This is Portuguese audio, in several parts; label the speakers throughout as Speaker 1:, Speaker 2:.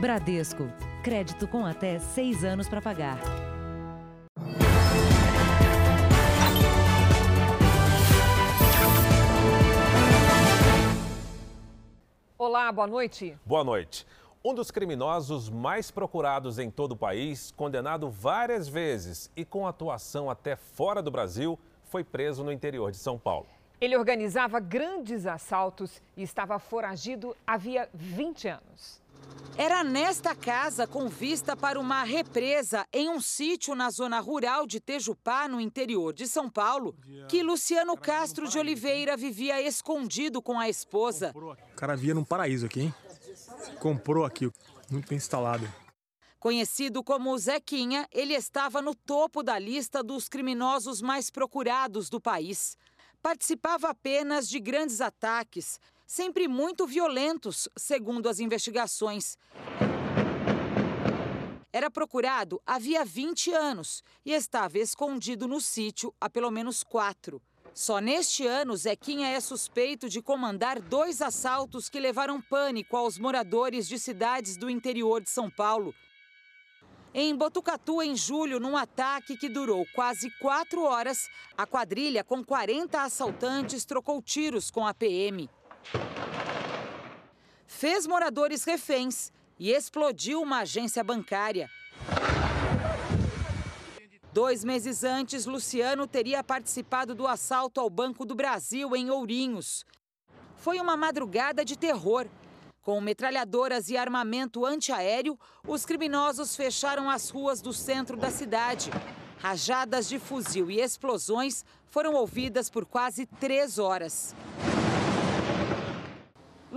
Speaker 1: Bradesco. Crédito com até seis anos para pagar.
Speaker 2: Olá, boa noite.
Speaker 3: Boa noite. Um dos criminosos mais procurados em todo o país, condenado várias vezes e com atuação até fora do Brasil, foi preso no interior de São Paulo.
Speaker 2: Ele organizava grandes assaltos e estava foragido havia 20 anos.
Speaker 4: Era nesta casa, com vista para uma represa em um sítio na zona rural de Tejupá, no interior de São Paulo, que Luciano Castro de Oliveira vivia escondido com a esposa.
Speaker 5: O cara via num paraíso aqui, hein? Comprou aqui, muito bem instalado.
Speaker 4: Conhecido como Zequinha, ele estava no topo da lista dos criminosos mais procurados do país. Participava apenas de grandes ataques, sempre muito violentos, segundo as investigações. Era procurado havia 20 anos e estava escondido no sítio há pelo menos quatro. Só neste ano, Zequinha é suspeito de comandar dois assaltos que levaram pânico aos moradores de cidades do interior de São Paulo. Em Botucatu, em julho, num ataque que durou quase quatro horas, a quadrilha com 40 assaltantes trocou tiros com a PM. Fez moradores reféns e explodiu uma agência bancária. Dois meses antes, Luciano teria participado do assalto ao Banco do Brasil em Ourinhos. Foi uma madrugada de terror. Com metralhadoras e armamento antiaéreo, os criminosos fecharam as ruas do centro da cidade. Rajadas de fuzil e explosões foram ouvidas por quase três horas.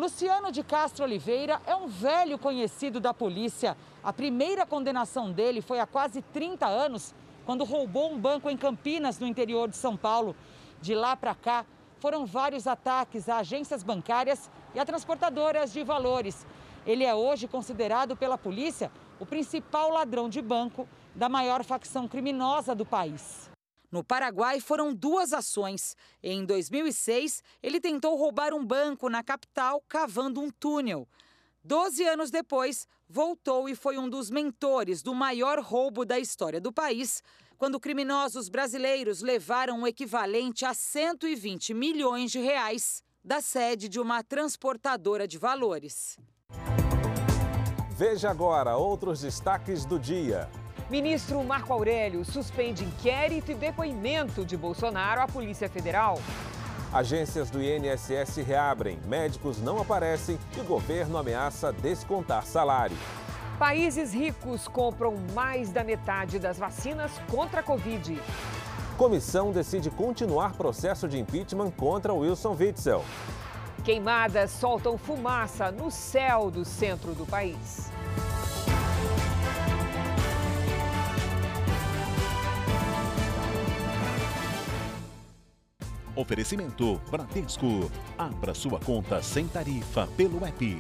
Speaker 4: Luciano de Castro Oliveira é um velho conhecido da polícia. A primeira condenação dele foi há quase 30 anos, quando roubou um banco em Campinas, no interior de São Paulo. De lá para cá, foram vários ataques a agências bancárias e a transportadoras de valores. Ele é hoje considerado pela polícia o principal ladrão de banco da maior facção criminosa do país. No Paraguai foram duas ações. Em 2006, ele tentou roubar um banco na capital cavando um túnel. Doze anos depois, voltou e foi um dos mentores do maior roubo da história do país, quando criminosos brasileiros levaram o equivalente a 120 milhões de reais da sede de uma transportadora de valores.
Speaker 3: Veja agora outros destaques do dia.
Speaker 2: Ministro Marco Aurélio suspende inquérito e depoimento de Bolsonaro à Polícia Federal.
Speaker 3: Agências do INSS reabrem, médicos não aparecem e o governo ameaça descontar salário.
Speaker 2: Países ricos compram mais da metade das vacinas contra a Covid.
Speaker 3: Comissão decide continuar processo de impeachment contra Wilson Witzel.
Speaker 2: Queimadas soltam fumaça no céu do centro do país.
Speaker 6: Oferecimento Bradesco. Abra sua conta sem tarifa pelo app.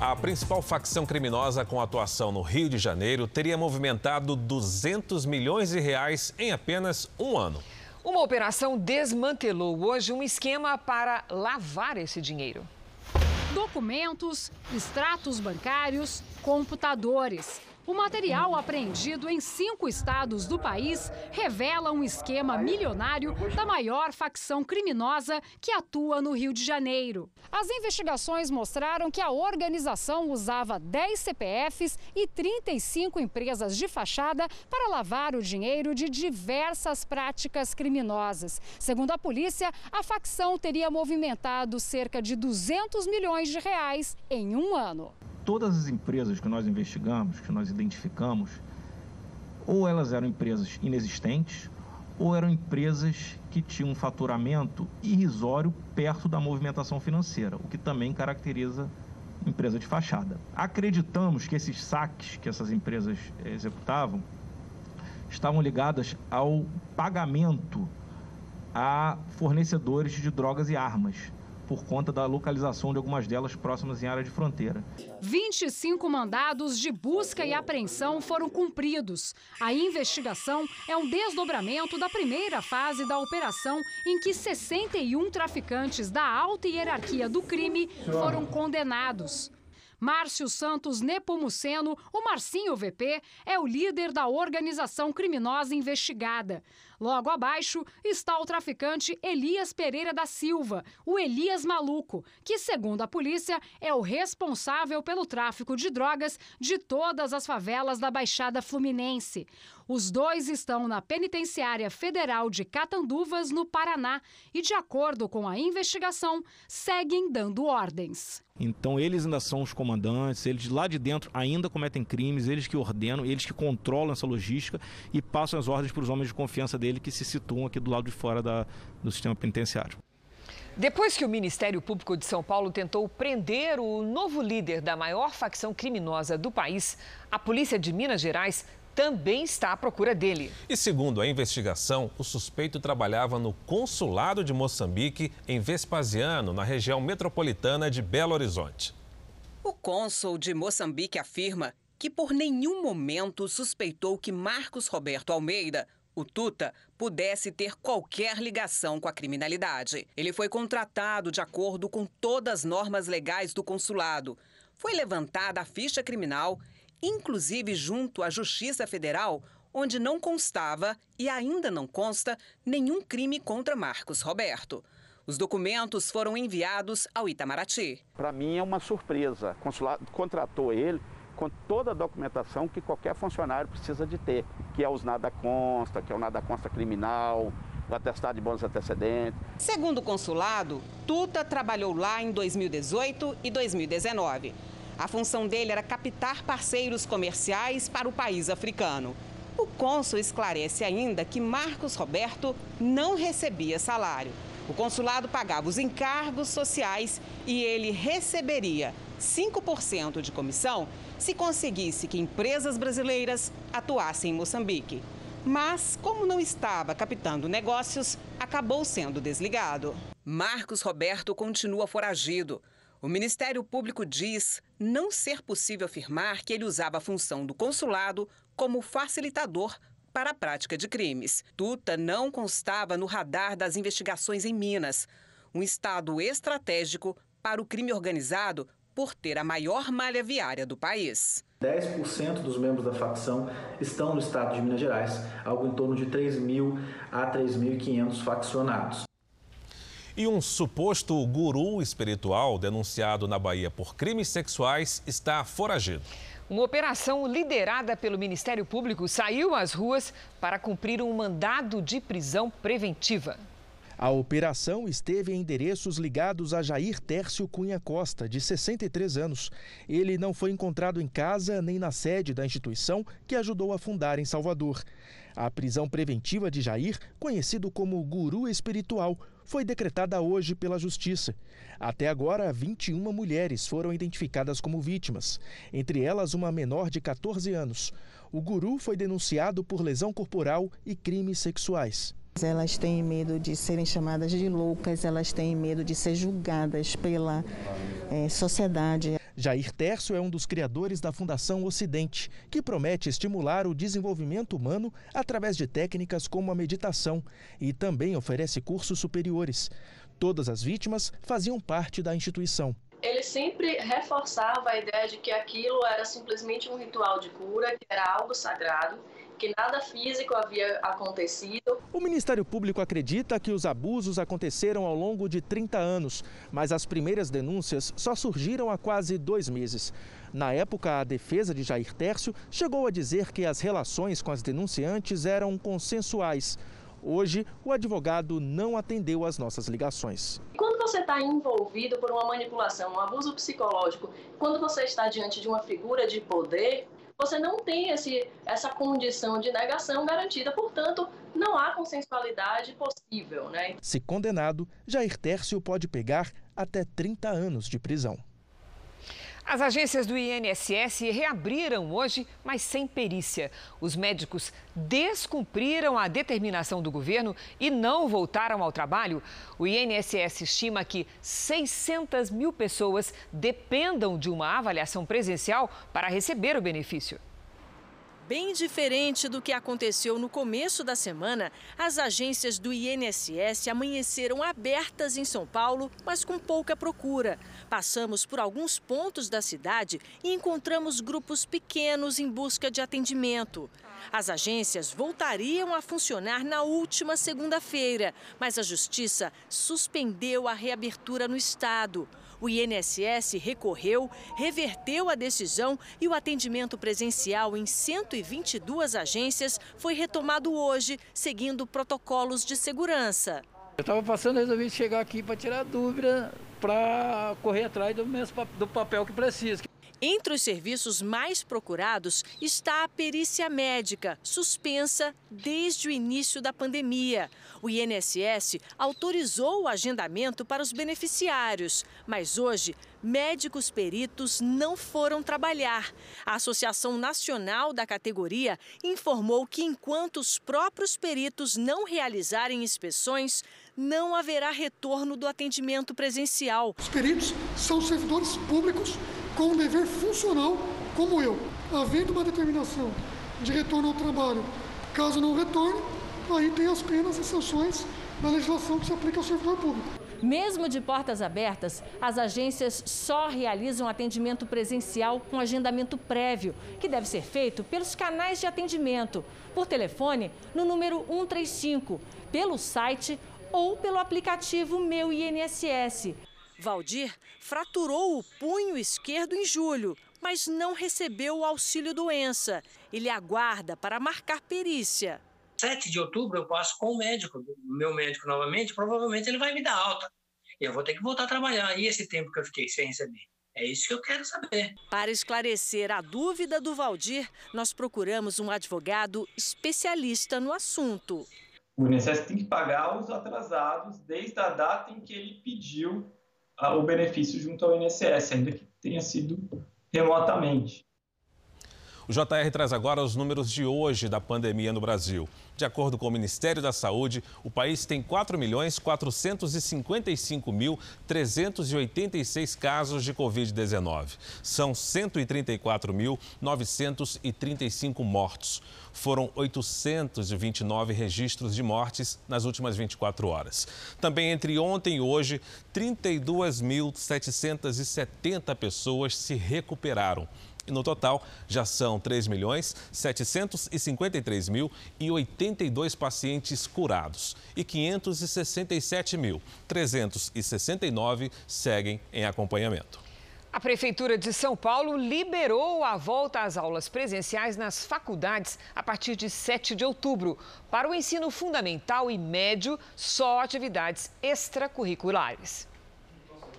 Speaker 3: A principal facção criminosa com atuação no Rio de Janeiro teria movimentado 200 milhões de reais em apenas um ano.
Speaker 2: Uma operação desmantelou hoje um esquema para lavar esse dinheiro.
Speaker 7: Documentos, extratos bancários, computadores. O material apreendido em cinco estados do país revela um esquema milionário da maior facção criminosa que atua no Rio de Janeiro. As investigações mostraram que a organização usava 10 CPFs e 35 empresas de fachada para lavar o dinheiro de diversas práticas criminosas. Segundo a polícia, a facção teria movimentado cerca de 200 milhões de reais em um ano
Speaker 8: todas as empresas que nós investigamos, que nós identificamos, ou elas eram empresas inexistentes, ou eram empresas que tinham um faturamento irrisório perto da movimentação financeira, o que também caracteriza empresa de fachada. Acreditamos que esses saques que essas empresas executavam estavam ligadas ao pagamento a fornecedores de drogas e armas, por conta da localização de algumas delas próximas em área de fronteira.
Speaker 7: 25 mandados de busca e apreensão foram cumpridos. A investigação é um desdobramento da primeira fase da operação, em que 61 traficantes da alta hierarquia do crime foram condenados. Márcio Santos Nepomuceno, o Marcinho VP, é o líder da organização criminosa investigada. Logo abaixo está o traficante Elias Pereira da Silva, o Elias Maluco, que, segundo a polícia, é o responsável pelo tráfico de drogas de todas as favelas da Baixada Fluminense. Os dois estão na Penitenciária Federal de Catanduvas, no Paraná, e, de acordo com a investigação, seguem dando ordens.
Speaker 8: Então eles ainda são os comandantes, eles lá de dentro ainda cometem crimes, eles que ordenam, eles que controlam essa logística e passam as ordens para os homens de confiança dele que se situam aqui do lado de fora da, do sistema penitenciário.
Speaker 2: Depois que o Ministério Público de São Paulo tentou prender o novo líder da maior facção criminosa do país, a polícia de Minas Gerais também está à procura dele.
Speaker 3: E segundo a investigação, o suspeito trabalhava no consulado de Moçambique, em Vespasiano, na região metropolitana de Belo Horizonte.
Speaker 9: O cônsul de Moçambique afirma que por nenhum momento suspeitou que Marcos Roberto Almeida, o Tuta, pudesse ter qualquer ligação com a criminalidade. Ele foi contratado de acordo com todas as normas legais do consulado. Foi levantada a ficha criminal inclusive junto à Justiça Federal, onde não constava e ainda não consta nenhum crime contra Marcos Roberto. Os documentos foram enviados ao Itamaraty.
Speaker 10: Para mim é uma surpresa. O consulado contratou ele com toda a documentação que qualquer funcionário precisa de ter, que é os nada consta, que é o nada consta criminal, o atestado de bons antecedentes.
Speaker 9: Segundo o consulado, Tuta trabalhou lá em 2018 e 2019. A função dele era captar parceiros comerciais para o país africano. O cônsul esclarece ainda que Marcos Roberto não recebia salário. O consulado pagava os encargos sociais e ele receberia 5% de comissão se conseguisse que empresas brasileiras atuassem em Moçambique. Mas, como não estava captando negócios, acabou sendo desligado. Marcos Roberto continua foragido. O Ministério Público diz não ser possível afirmar que ele usava a função do consulado como facilitador para a prática de crimes. Tuta não constava no radar das investigações em Minas, um estado estratégico para o crime organizado por ter a maior malha viária do país.
Speaker 11: 10% dos membros da facção estão no estado de Minas Gerais, algo em torno de 3 mil a 3.500 faccionados.
Speaker 3: E um suposto guru espiritual denunciado na Bahia por crimes sexuais está foragido.
Speaker 2: Uma operação liderada pelo Ministério Público saiu às ruas para cumprir um mandado de prisão preventiva.
Speaker 12: A operação esteve em endereços ligados a Jair Tércio Cunha Costa, de 63 anos. Ele não foi encontrado em casa nem na sede da instituição que ajudou a fundar em Salvador. A prisão preventiva de Jair, conhecido como guru espiritual, foi decretada hoje pela Justiça. Até agora, 21 mulheres foram identificadas como vítimas, entre elas uma menor de 14 anos. O guru foi denunciado por lesão corporal e crimes sexuais.
Speaker 13: Elas têm medo de serem chamadas de loucas, elas têm medo de ser julgadas pela é, sociedade.
Speaker 12: Jair Terço é um dos criadores da Fundação Ocidente, que promete estimular o desenvolvimento humano através de técnicas como a meditação e também oferece cursos superiores. Todas as vítimas faziam parte da instituição
Speaker 14: ele sempre reforçava a ideia de que aquilo era simplesmente um ritual de cura, que era algo sagrado que nada físico havia acontecido.
Speaker 12: O Ministério Público acredita que os abusos aconteceram ao longo de 30 anos, mas as primeiras denúncias só surgiram há quase dois meses. Na época, a defesa de Jair Tércio chegou a dizer que as relações com as denunciantes eram consensuais. Hoje, o advogado não atendeu às nossas ligações.
Speaker 14: Quando você está envolvido por uma manipulação, um abuso psicológico, quando você está diante de uma figura de poder, você não tem esse, essa condição de negação garantida, portanto, não há consensualidade possível. Né?
Speaker 12: Se condenado, Jair Tércio pode pegar até 30 anos de prisão.
Speaker 2: As agências do INSS reabriram hoje, mas sem perícia. Os médicos descumpriram a determinação do governo e não voltaram ao trabalho. O INSS estima que 600 mil pessoas dependam de uma avaliação presencial para receber o benefício.
Speaker 15: Bem diferente do que aconteceu no começo da semana, as agências do INSS amanheceram abertas em São Paulo, mas com pouca procura. Passamos por alguns pontos da cidade e encontramos grupos pequenos em busca de atendimento. As agências voltariam a funcionar na última segunda-feira, mas a Justiça suspendeu a reabertura no estado. O INSS recorreu, reverteu a decisão e o atendimento presencial em 122 agências foi retomado hoje, seguindo protocolos de segurança.
Speaker 16: Eu estava passando resolvi chegar aqui para tirar dúvida, para correr atrás do, mesmo, do papel que precisa.
Speaker 15: Entre os serviços mais procurados está a perícia médica, suspensa desde o início da pandemia. O INSS autorizou o agendamento para os beneficiários, mas hoje médicos peritos não foram trabalhar. A Associação Nacional da categoria informou que enquanto os próprios peritos não realizarem inspeções, não haverá retorno do atendimento presencial.
Speaker 17: Os peritos são servidores públicos com um dever funcional como eu. Havendo uma determinação de retorno ao trabalho, caso não retorne, aí tem as penas e sanções da legislação que se aplica ao servidor público.
Speaker 15: Mesmo de portas abertas, as agências só realizam atendimento presencial com agendamento prévio, que deve ser feito pelos canais de atendimento, por telefone no número 135, pelo site ou pelo aplicativo Meu INSS. Valdir fraturou o punho esquerdo em julho, mas não recebeu o auxílio doença. Ele aguarda para marcar perícia.
Speaker 18: 7 de outubro eu passo com o médico, meu médico novamente, provavelmente ele vai me dar alta. Eu vou ter que voltar a trabalhar. E esse tempo que eu fiquei sem receber? É isso que eu quero saber.
Speaker 15: Para esclarecer a dúvida do Valdir, nós procuramos um advogado especialista no assunto.
Speaker 19: O INSS tem que pagar os atrasados desde a data em que ele pediu o benefício junto ao INSS, ainda que tenha sido remotamente.
Speaker 3: O JR traz agora os números de hoje da pandemia no Brasil. De acordo com o Ministério da Saúde, o país tem 4.455.386 casos de Covid-19. São 134.935 mortos. Foram 829 registros de mortes nas últimas 24 horas. Também entre ontem e hoje, 32.770 pessoas se recuperaram. E no total, já são 3 milhões 753 mil e 82 pacientes curados. E 567 mil 369 seguem em acompanhamento.
Speaker 2: A Prefeitura de São Paulo liberou a volta às aulas presenciais nas faculdades a partir de 7 de outubro. Para o ensino fundamental e médio, só atividades extracurriculares.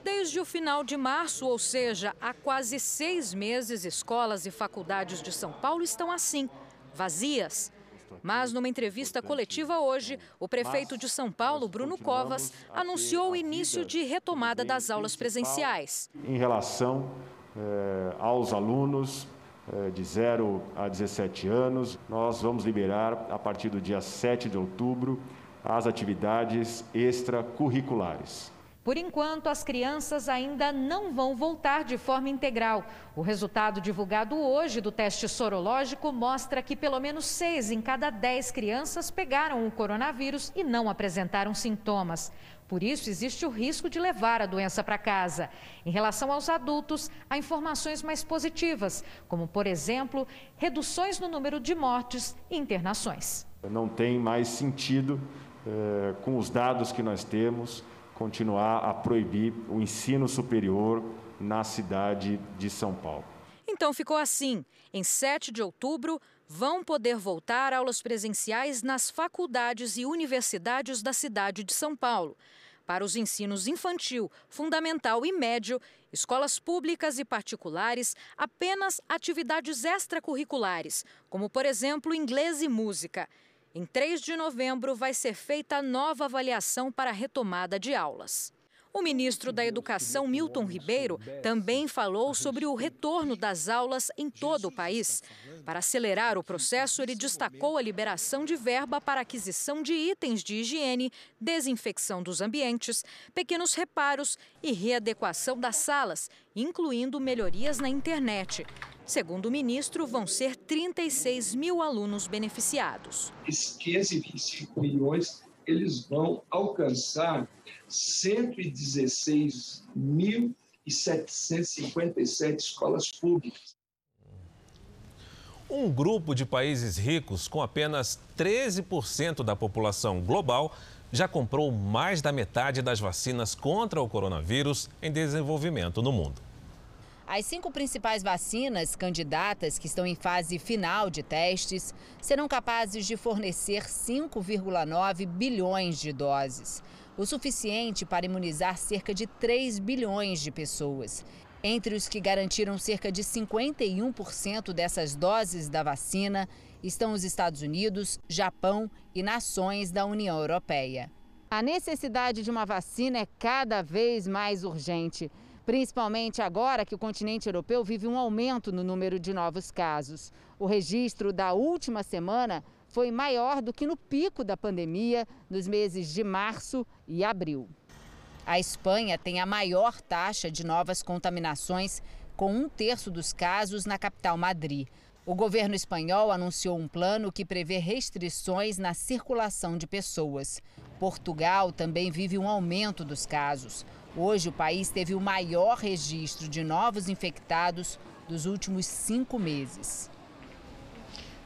Speaker 20: Desde o final de março, ou seja, há quase seis meses, escolas e faculdades de São Paulo estão assim, vazias. Mas numa entrevista coletiva hoje, o prefeito de São Paulo, Bruno Covas, anunciou o início de retomada das aulas presenciais.
Speaker 21: Em relação eh, aos alunos eh, de 0 a 17 anos, nós vamos liberar, a partir do dia 7 de outubro, as atividades extracurriculares.
Speaker 20: Por enquanto, as crianças ainda não vão voltar de forma integral. O resultado divulgado hoje do teste sorológico mostra que pelo menos seis em cada dez crianças pegaram o coronavírus e não apresentaram sintomas. Por isso, existe o risco de levar a doença para casa. Em relação aos adultos, há informações mais positivas, como, por exemplo, reduções no número de mortes e internações.
Speaker 21: Não tem mais sentido, eh, com os dados que nós temos, continuar a proibir o ensino superior na cidade de São Paulo.
Speaker 20: Então ficou assim. Em 7 de outubro, vão poder voltar aulas presenciais nas faculdades e universidades da cidade de São Paulo. Para os ensinos infantil, fundamental e médio, escolas públicas e particulares, apenas atividades extracurriculares, como, por exemplo, inglês e música. Em 3 de novembro vai ser feita a nova avaliação para a retomada de aulas.
Speaker 15: O ministro da Educação, Milton Ribeiro, também falou sobre o retorno das aulas em todo o país. Para acelerar o processo, ele destacou a liberação de verba para aquisição de itens de higiene, desinfecção dos ambientes, pequenos reparos e readequação das salas, incluindo melhorias na internet. Segundo o ministro, vão ser 36 mil alunos beneficiados.
Speaker 22: Esses 525 milhões eles vão alcançar 116.757 escolas públicas.
Speaker 3: Um grupo de países ricos, com apenas 13% da população global, já comprou mais da metade das vacinas contra o coronavírus em desenvolvimento no mundo.
Speaker 23: As cinco principais vacinas candidatas que estão em fase final de testes serão capazes de fornecer 5,9 bilhões de doses, o suficiente para imunizar cerca de 3 bilhões de pessoas. Entre os que garantiram cerca de 51% dessas doses da vacina estão os Estados Unidos, Japão e nações da União Europeia. A necessidade de uma vacina é cada vez mais urgente principalmente agora que o continente europeu vive um aumento no número de novos casos. O registro da última semana foi maior do que no pico da pandemia nos meses de março e abril. A Espanha tem a maior taxa de novas contaminações, com um terço dos casos na capital Madrid. O governo espanhol anunciou um plano que prevê restrições na circulação de pessoas. Portugal também vive um aumento dos casos. Hoje, o país teve o maior registro de novos infectados dos últimos cinco meses.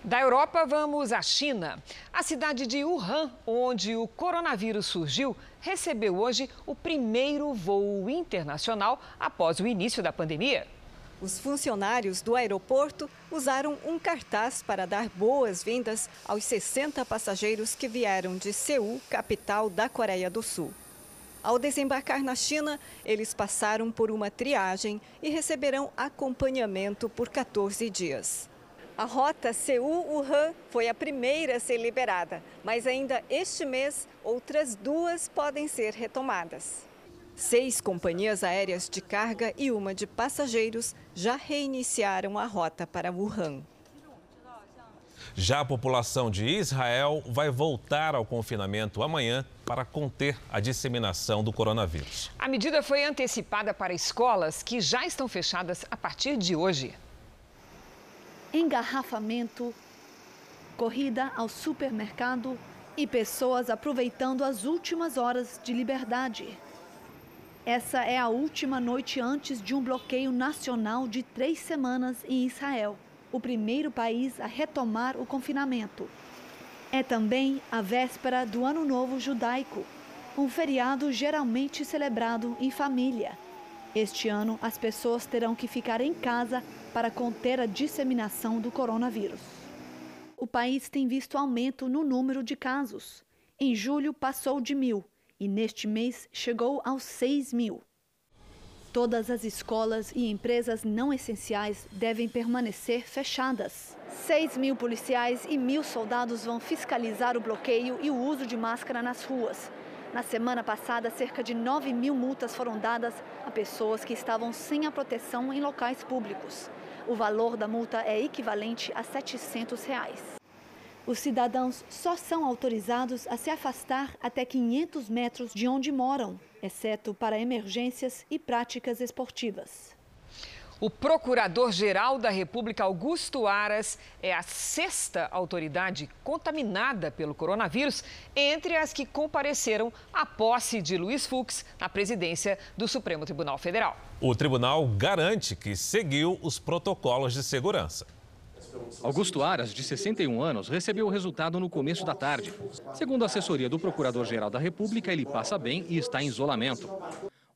Speaker 2: Da Europa, vamos à China. A cidade de Wuhan, onde o coronavírus surgiu, recebeu hoje o primeiro voo internacional após o início da pandemia.
Speaker 24: Os funcionários do aeroporto usaram um cartaz para dar boas-vindas aos 60 passageiros que vieram de Seul, capital da Coreia do Sul. Ao desembarcar na China, eles passaram por uma triagem e receberão acompanhamento por 14 dias. A rota Seul-Wuhan foi a primeira a ser liberada, mas ainda este mês outras duas podem ser retomadas. Seis companhias aéreas de carga e uma de passageiros já reiniciaram a rota para Wuhan.
Speaker 3: Já a população de Israel vai voltar ao confinamento amanhã para conter a disseminação do coronavírus.
Speaker 2: A medida foi antecipada para escolas que já estão fechadas a partir de hoje.
Speaker 25: Engarrafamento, corrida ao supermercado e pessoas aproveitando as últimas horas de liberdade. Essa é a última noite antes de um bloqueio nacional de três semanas em Israel o primeiro país a retomar o confinamento. É também a véspera do Ano Novo Judaico, um feriado geralmente celebrado em família. Este ano, as pessoas terão que ficar em casa para conter a disseminação do coronavírus. O país tem visto aumento no número de casos. Em julho, passou de mil e neste mês chegou aos 6 mil. Todas as escolas e empresas não essenciais devem permanecer fechadas. 6 mil policiais e mil soldados vão fiscalizar o bloqueio e o uso de máscara nas ruas. Na semana passada, cerca de 9 mil multas foram dadas a pessoas que estavam sem a proteção em locais públicos. O valor da multa é equivalente a 700 reais. Os cidadãos só são autorizados a se afastar até 500 metros de onde moram exceto para emergências e práticas esportivas.
Speaker 2: O Procurador-Geral da República, Augusto Aras, é a sexta autoridade contaminada pelo coronavírus entre as que compareceram à posse de Luiz Fux na presidência do Supremo Tribunal Federal.
Speaker 3: O tribunal garante que seguiu os protocolos de segurança.
Speaker 26: Augusto Aras, de 61 anos, recebeu o resultado no começo da tarde. Segundo a assessoria do Procurador-Geral da República, ele passa bem e está em isolamento.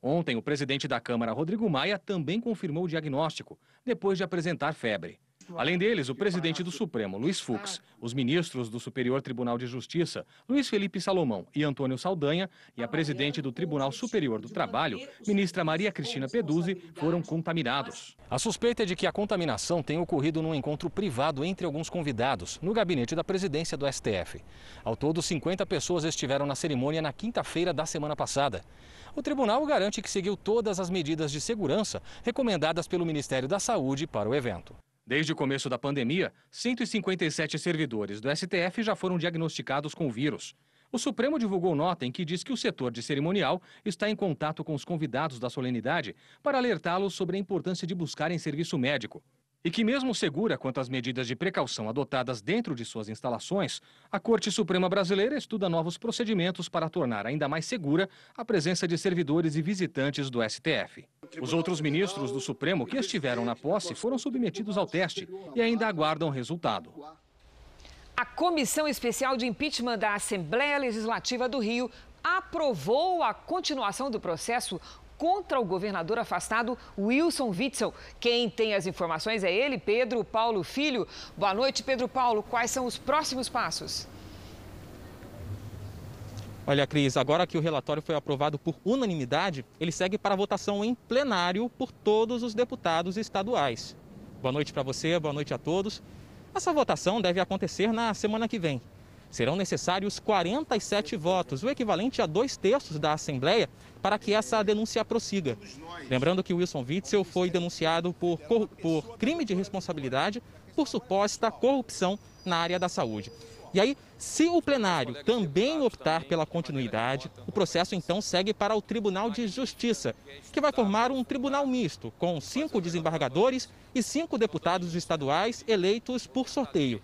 Speaker 26: Ontem, o presidente da Câmara, Rodrigo Maia, também confirmou o diagnóstico, depois de apresentar febre. Além deles, o presidente do Supremo, Luiz Fux, os ministros do Superior Tribunal de Justiça, Luiz Felipe Salomão e Antônio Saldanha, e a presidente do Tribunal Superior do Trabalho, ministra Maria Cristina Peduzzi, foram contaminados. A suspeita é de que a contaminação tenha ocorrido num encontro privado entre alguns convidados, no gabinete da presidência do STF. Ao todo, 50 pessoas estiveram na cerimônia na quinta-feira da semana passada. O tribunal garante que seguiu todas as medidas de segurança recomendadas pelo Ministério da Saúde para o evento. Desde o começo da pandemia, 157 servidores do STF já foram diagnosticados com o vírus. O Supremo divulgou nota em que diz que o setor de cerimonial está em contato com os convidados da solenidade para alertá-los sobre a importância de buscarem serviço médico. E que, mesmo segura quanto às medidas de precaução adotadas dentro de suas instalações, a Corte Suprema Brasileira estuda novos procedimentos para tornar ainda mais segura a presença de servidores e visitantes do STF. Os outros ministros do Supremo que estiveram na posse foram submetidos ao teste e ainda aguardam resultado.
Speaker 2: A Comissão Especial de Impeachment da Assembleia Legislativa do Rio aprovou a continuação do processo contra o governador afastado Wilson Witzel. Quem tem as informações é ele, Pedro Paulo Filho. Boa noite, Pedro Paulo. Quais são os próximos passos?
Speaker 27: Olha, Cris, agora que o relatório foi aprovado por unanimidade, ele segue para votação em plenário por todos os deputados estaduais. Boa noite para você, boa noite a todos. Essa votação deve acontecer na semana que vem. Serão necessários 47 votos, o equivalente a dois terços da Assembleia, para que essa denúncia prossiga. Lembrando que Wilson Witzel foi denunciado por, por crime de responsabilidade por suposta corrupção na área da saúde. E aí, se o plenário também optar pela continuidade, o processo então segue para o Tribunal de Justiça, que vai formar um tribunal misto, com cinco desembargadores e cinco deputados estaduais eleitos por sorteio.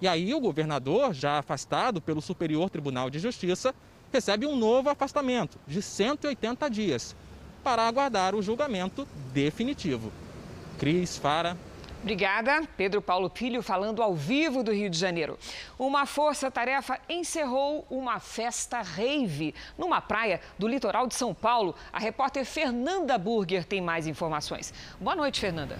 Speaker 27: E aí o governador, já afastado pelo Superior Tribunal de Justiça, recebe um novo afastamento de 180 dias para aguardar o julgamento definitivo. Cris Fara.
Speaker 2: Obrigada. Pedro Paulo Filho falando ao vivo do Rio de Janeiro. Uma força-tarefa encerrou uma festa rave numa praia do litoral de São Paulo. A repórter Fernanda Burger tem mais informações. Boa noite, Fernanda.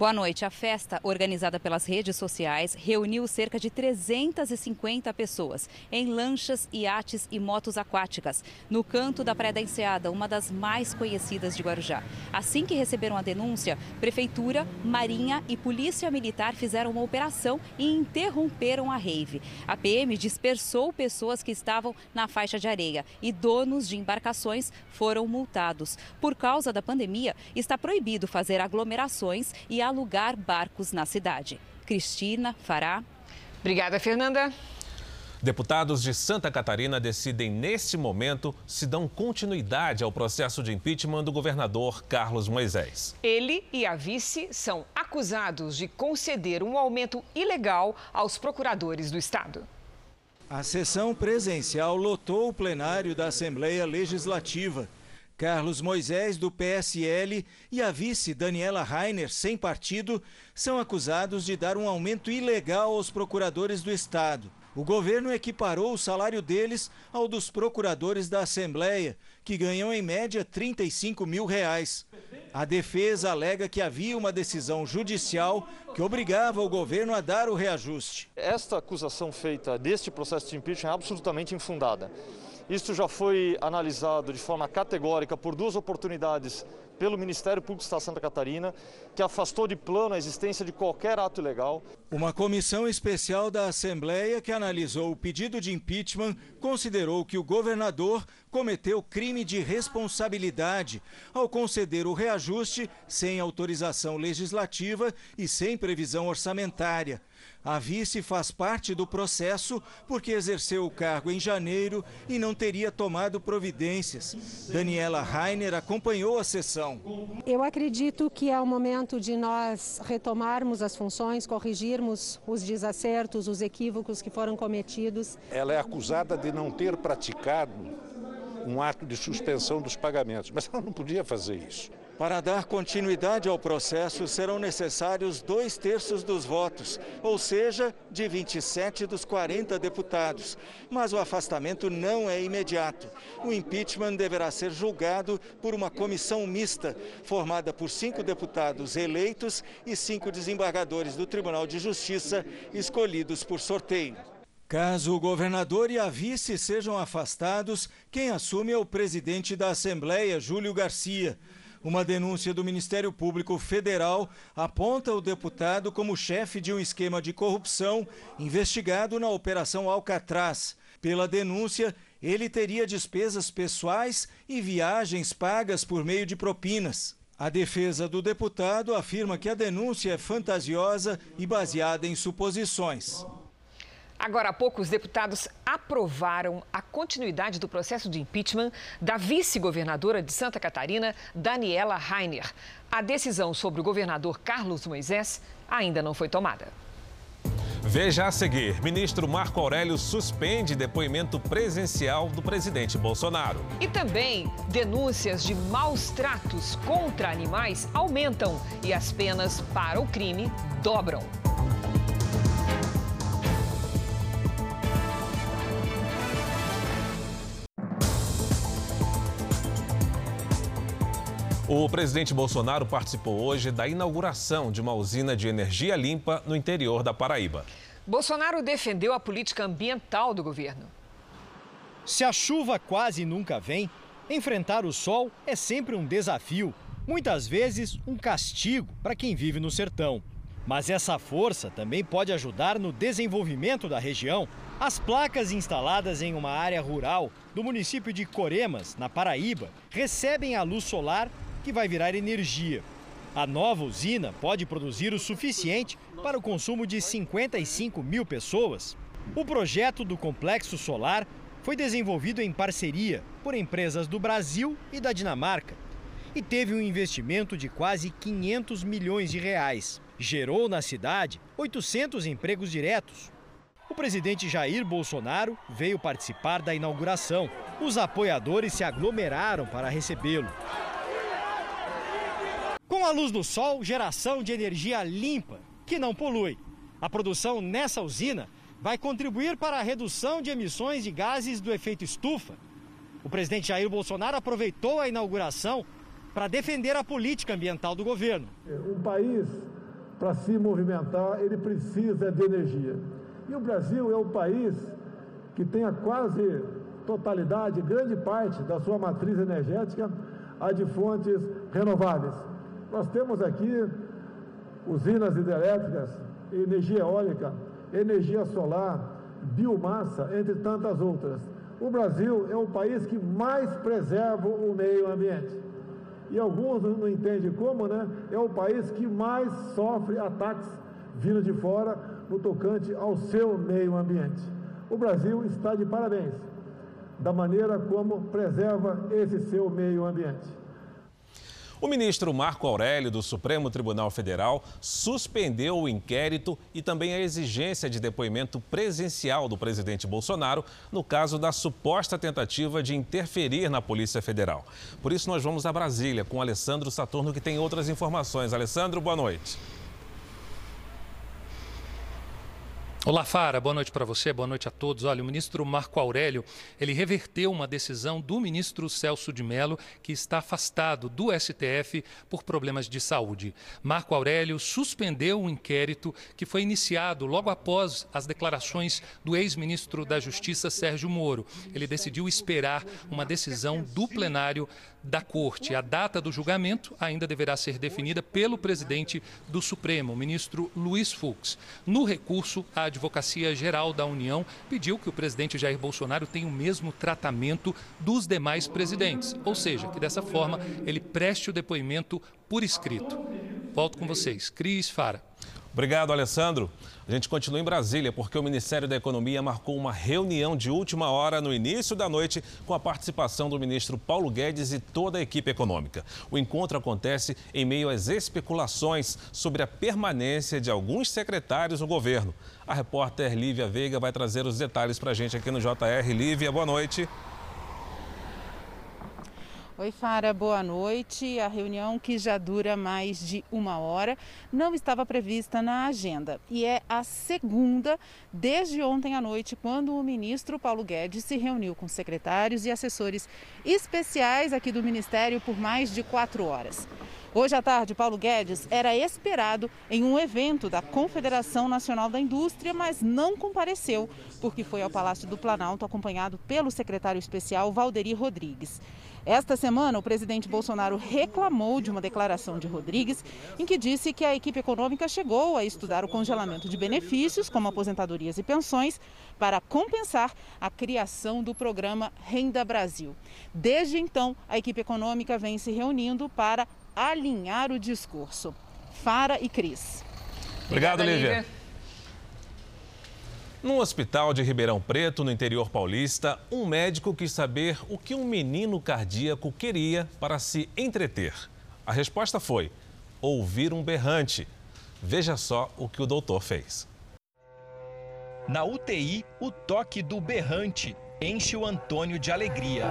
Speaker 28: Boa noite. A festa, organizada pelas redes sociais, reuniu cerca de 350 pessoas em lanchas, iates e motos aquáticas, no canto da Praia da Enseada, uma das mais conhecidas de Guarujá. Assim que receberam a denúncia, Prefeitura, Marinha e Polícia Militar fizeram uma operação e interromperam a rave. A PM dispersou pessoas que estavam na faixa de areia e donos de embarcações foram multados. Por causa da pandemia, está proibido fazer aglomerações e alugar barcos na cidade. Cristina Fará.
Speaker 2: Obrigada, Fernanda.
Speaker 3: Deputados de Santa Catarina decidem, neste momento, se dão continuidade ao processo de impeachment do governador Carlos Moisés.
Speaker 2: Ele e a vice são acusados de conceder um aumento ilegal aos procuradores do Estado.
Speaker 29: A sessão presencial lotou o plenário da Assembleia Legislativa. Carlos Moisés, do PSL, e a vice Daniela Rainer, sem partido, são acusados de dar um aumento ilegal aos procuradores do Estado. O governo equiparou o salário deles ao dos procuradores da Assembleia, que ganham em média 35 mil reais. A defesa alega que havia uma decisão judicial que obrigava o governo a dar o reajuste.
Speaker 30: Esta acusação feita deste processo de impeachment é absolutamente infundada. Isto já foi analisado de forma categórica por duas oportunidades pelo Ministério Público do Estado de Santa Catarina, que afastou de plano a existência de qualquer ato ilegal.
Speaker 29: Uma comissão especial da Assembleia que analisou o pedido de impeachment considerou que o governador cometeu crime de responsabilidade ao conceder o reajuste sem autorização legislativa e sem previsão orçamentária. A vice faz parte do processo porque exerceu o cargo em janeiro e não teria tomado providências. Daniela Rainer acompanhou a sessão.
Speaker 31: Eu acredito que é o momento de nós retomarmos as funções, corrigirmos os desacertos, os equívocos que foram cometidos.
Speaker 32: Ela é acusada de não ter praticado um ato de suspensão dos pagamentos, mas ela não podia fazer isso
Speaker 29: Para dar continuidade ao processo, serão necessários dois terços dos votos, ou seja, de 27 dos 40 deputados. Mas o afastamento não é imediato. O impeachment deverá ser julgado por uma comissão mista, formada por cinco deputados eleitos e cinco desembargadores do Tribunal de Justiça, escolhidos por sorteio. Caso o governador e a vice sejam afastados, quem assume é o presidente da Assembleia, Júlio Garcia. Uma denúncia do Ministério Público Federal aponta o deputado como chefe de um esquema de corrupção investigado na Operação Alcatraz. Pela denúncia, ele teria despesas pessoais e viagens pagas por meio de propinas. A defesa do deputado afirma que a denúncia é fantasiosa e baseada em suposições.
Speaker 2: Agora há pouco, os deputados aprovaram a continuidade do processo de impeachment da vice-governadora de Santa Catarina, Daniela Rainer. A decisão sobre o governador Carlos Moisés ainda não foi tomada.
Speaker 3: Veja a seguir: ministro Marco Aurélio suspende depoimento presencial do presidente Bolsonaro.
Speaker 2: E também denúncias de maus tratos contra animais aumentam e as penas para o crime dobram.
Speaker 3: O presidente Bolsonaro participou hoje da inauguração de uma usina de energia limpa no interior da Paraíba.
Speaker 2: Bolsonaro defendeu a política ambiental do governo.
Speaker 33: Se a chuva quase nunca vem, enfrentar o sol é sempre um desafio, muitas vezes um castigo para quem vive no sertão. Mas essa força também pode ajudar no desenvolvimento da região. As placas instaladas em uma área rural do município de Coremas, na Paraíba, recebem a luz solar que vai virar energia. A nova usina pode produzir o suficiente para o consumo de 55 mil pessoas. O projeto do complexo solar foi desenvolvido em parceria por empresas do Brasil e da Dinamarca e teve um investimento de quase 500 milhões de reais. Gerou na cidade 800 empregos diretos. O presidente Jair Bolsonaro veio participar da inauguração. Os apoiadores se aglomeraram para recebê-lo. Com a luz do sol, geração de energia limpa, que não polui. A produção nessa usina vai contribuir para a redução de emissões de gases do efeito estufa. O presidente Jair Bolsonaro aproveitou a inauguração para defender a política ambiental do governo.
Speaker 34: Um país, para se movimentar, ele precisa de energia. E o Brasil é o país que tem a quase totalidade, grande parte da sua matriz energética a de fontes renováveis. Nós temos aqui usinas hidrelétricas, energia eólica, energia solar, biomassa, entre tantas outras. O Brasil é o país que mais preserva o meio ambiente. E alguns não entendem como, né? É o país que mais sofre ataques vindo de fora no tocante ao seu meio ambiente. O Brasil está de parabéns da maneira como preserva esse seu meio ambiente.
Speaker 3: O ministro Marco Aurélio, do Supremo Tribunal Federal, suspendeu o inquérito e também a exigência de depoimento presencial do presidente Bolsonaro no caso da suposta tentativa de interferir na Polícia Federal. Por isso, nós vamos a Brasília com Alessandro Saturno, que tem outras informações. Alessandro, boa noite.
Speaker 35: Olá, Fara. Boa noite para você, boa noite a todos. Olha, o ministro Marco Aurélio, ele reverteu uma decisão do ministro Celso de Mello, que está afastado do STF por problemas de saúde. Marco Aurélio suspendeu o um inquérito que foi iniciado logo após as declarações do ex-ministro da Justiça, Sérgio Moro. Ele decidiu esperar uma decisão do plenário da Corte. A data do julgamento ainda deverá ser definida pelo presidente do Supremo, o ministro Luiz Fux. No recurso, a Advocacia Geral da União pediu que o presidente Jair Bolsonaro tenha o mesmo tratamento dos demais presidentes, ou seja, que dessa forma ele preste o depoimento por escrito. Volto com vocês. Cris Fara.
Speaker 3: Obrigado, Alessandro. A gente continua em Brasília porque o Ministério da Economia marcou uma reunião de última hora no início da noite com a participação do ministro Paulo Guedes e toda a equipe econômica. O encontro acontece em meio às especulações sobre a permanência de alguns secretários no governo. A repórter Lívia Veiga vai trazer os detalhes para a gente aqui no JR. Lívia, boa noite.
Speaker 36: Oi, Fara, boa noite. A reunião, que já dura mais de uma hora, não estava prevista na agenda e é a segunda desde ontem à noite, quando o ministro Paulo Guedes se reuniu com secretários e assessores especiais aqui do Ministério por mais de quatro horas. Hoje à tarde, Paulo Guedes era esperado em um evento da Confederação Nacional da Indústria, mas não compareceu, porque foi ao Palácio do Planalto acompanhado pelo secretário especial Valderi Rodrigues. Esta semana, o presidente Bolsonaro reclamou de uma declaração de Rodrigues em que disse que a equipe econômica chegou a estudar o congelamento de benefícios, como aposentadorias e pensões, para compensar a criação do programa Renda Brasil. Desde então, a equipe econômica vem se reunindo para alinhar o discurso. Fara e Cris.
Speaker 3: Obrigado, Lívia. Num hospital de Ribeirão Preto, no interior paulista, um médico quis saber o que um menino cardíaco queria para se entreter. A resposta foi: ouvir um berrante. Veja só o que o doutor fez.
Speaker 26: Na UTI, o toque do berrante enche o Antônio de alegria.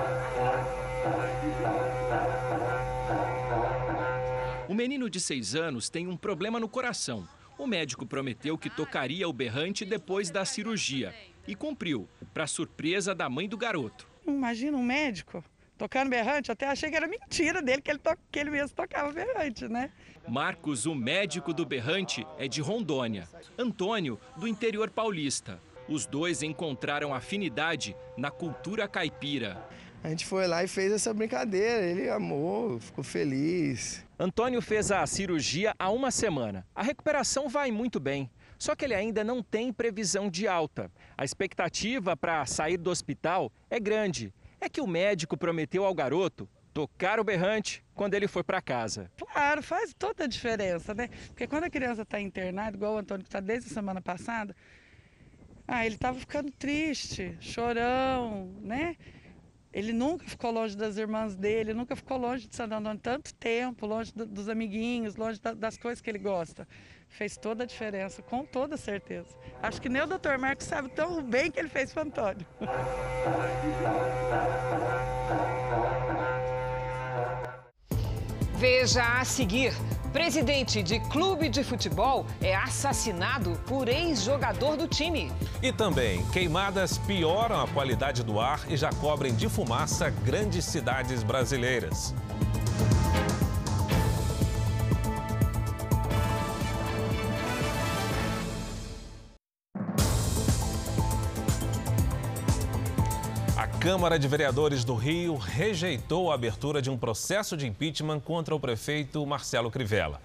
Speaker 26: O menino de seis anos tem um problema no coração. O médico prometeu que tocaria o berrante depois da cirurgia e cumpriu, para surpresa da mãe do garoto.
Speaker 37: Imagina um médico tocando berrante, até achei que era mentira dele, que ele, to... que ele mesmo tocava berrante, né?
Speaker 26: Marcos, o médico do berrante, é de Rondônia. Antônio, do interior paulista. Os dois encontraram afinidade na cultura caipira.
Speaker 38: A gente foi lá e fez essa brincadeira, ele amou, ficou feliz.
Speaker 26: Antônio fez a cirurgia há uma semana. A recuperação vai muito bem. Só que ele ainda não tem previsão de alta. A expectativa para sair do hospital é grande. É que o médico prometeu ao garoto tocar o berrante quando ele for para casa.
Speaker 37: Claro, faz toda a diferença, né? Porque quando a criança está internada, igual o Antônio que está desde a semana passada, ah, ele estava ficando triste, chorão, né? Ele nunca ficou longe das irmãs dele, nunca ficou longe de Santo Antônio tanto tempo, longe do, dos amiguinhos, longe da, das coisas que ele gosta. Fez toda a diferença, com toda certeza. Acho que nem o doutor Marcos sabe tão bem que ele fez para Antônio.
Speaker 2: Veja a seguir. Presidente de clube de futebol é assassinado por ex-jogador do time.
Speaker 3: E também, queimadas pioram a qualidade do ar e já cobrem de fumaça grandes cidades brasileiras. Câmara de Vereadores do Rio rejeitou a abertura de um processo de impeachment contra o prefeito Marcelo Crivella.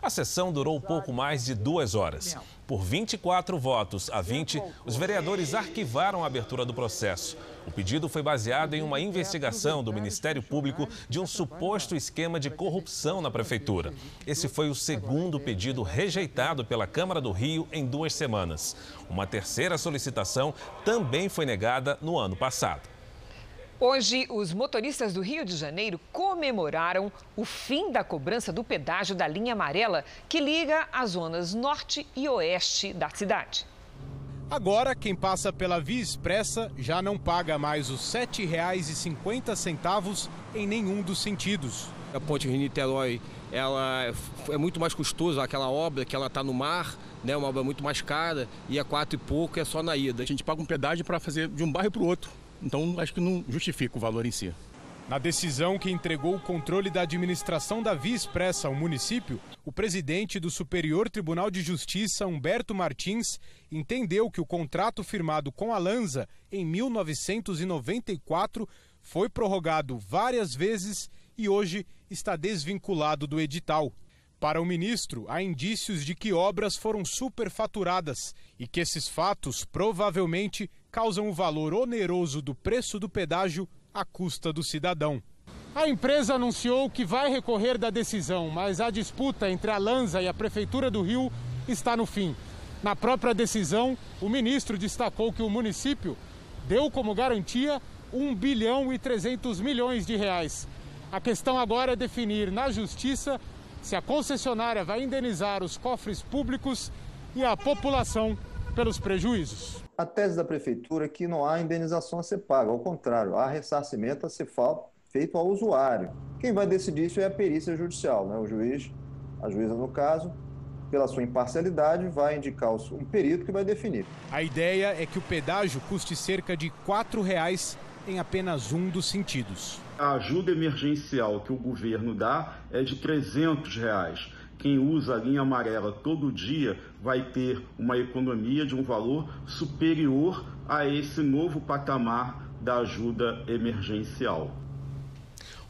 Speaker 3: A sessão durou pouco mais de duas horas. Por 24 votos a 20, os vereadores arquivaram a abertura do processo. O pedido foi baseado em uma investigação do Ministério Público de um suposto esquema de corrupção na prefeitura. Esse foi o segundo pedido rejeitado pela Câmara do Rio em duas semanas. Uma terceira solicitação também foi negada no ano passado.
Speaker 2: Hoje, os motoristas do Rio de Janeiro comemoraram o fim da cobrança do pedágio da linha amarela que liga as zonas norte e oeste da cidade.
Speaker 39: Agora, quem passa pela Via Expressa já não paga mais os R$ 7,50 em nenhum dos sentidos.
Speaker 40: A ponte Rio-Niterói ela é muito mais custosa, aquela obra que ela está no mar, né, uma obra muito mais cara, e é quatro e pouco é só na ida.
Speaker 41: A gente paga um pedágio para fazer de um bairro para o outro. Então, acho que não justifica o valor em si.
Speaker 39: Na decisão que entregou o controle da administração da Via Expressa ao município, o presidente do Superior Tribunal de Justiça, Humberto Martins, entendeu que o contrato firmado com a Lanza em 1994 foi prorrogado várias vezes e hoje está desvinculado do edital. Para o ministro, há indícios de que obras foram superfaturadas e que esses fatos provavelmente causam o valor oneroso do preço do pedágio à custa do cidadão. A empresa anunciou que vai recorrer da decisão, mas a disputa entre a Lanza e a Prefeitura do Rio está no fim. Na própria decisão, o ministro destacou que o município deu como garantia 1 bilhão e 300 milhões de reais. A questão agora é definir na justiça se a concessionária vai indenizar os cofres públicos e a população pelos prejuízos.
Speaker 42: A tese da prefeitura é que não há indenização a ser paga, ao contrário, há ressarcimento a ser feito ao usuário. Quem vai decidir isso é a perícia judicial, né? o juiz, a juíza no caso, pela sua imparcialidade, vai indicar um perito que vai definir.
Speaker 43: A ideia é que o pedágio custe cerca de R$ 4,00 em apenas um dos sentidos.
Speaker 44: A ajuda emergencial que o governo dá é de 300 reais. Quem usa a linha amarela todo dia vai ter uma economia de um valor superior a esse novo patamar da ajuda emergencial.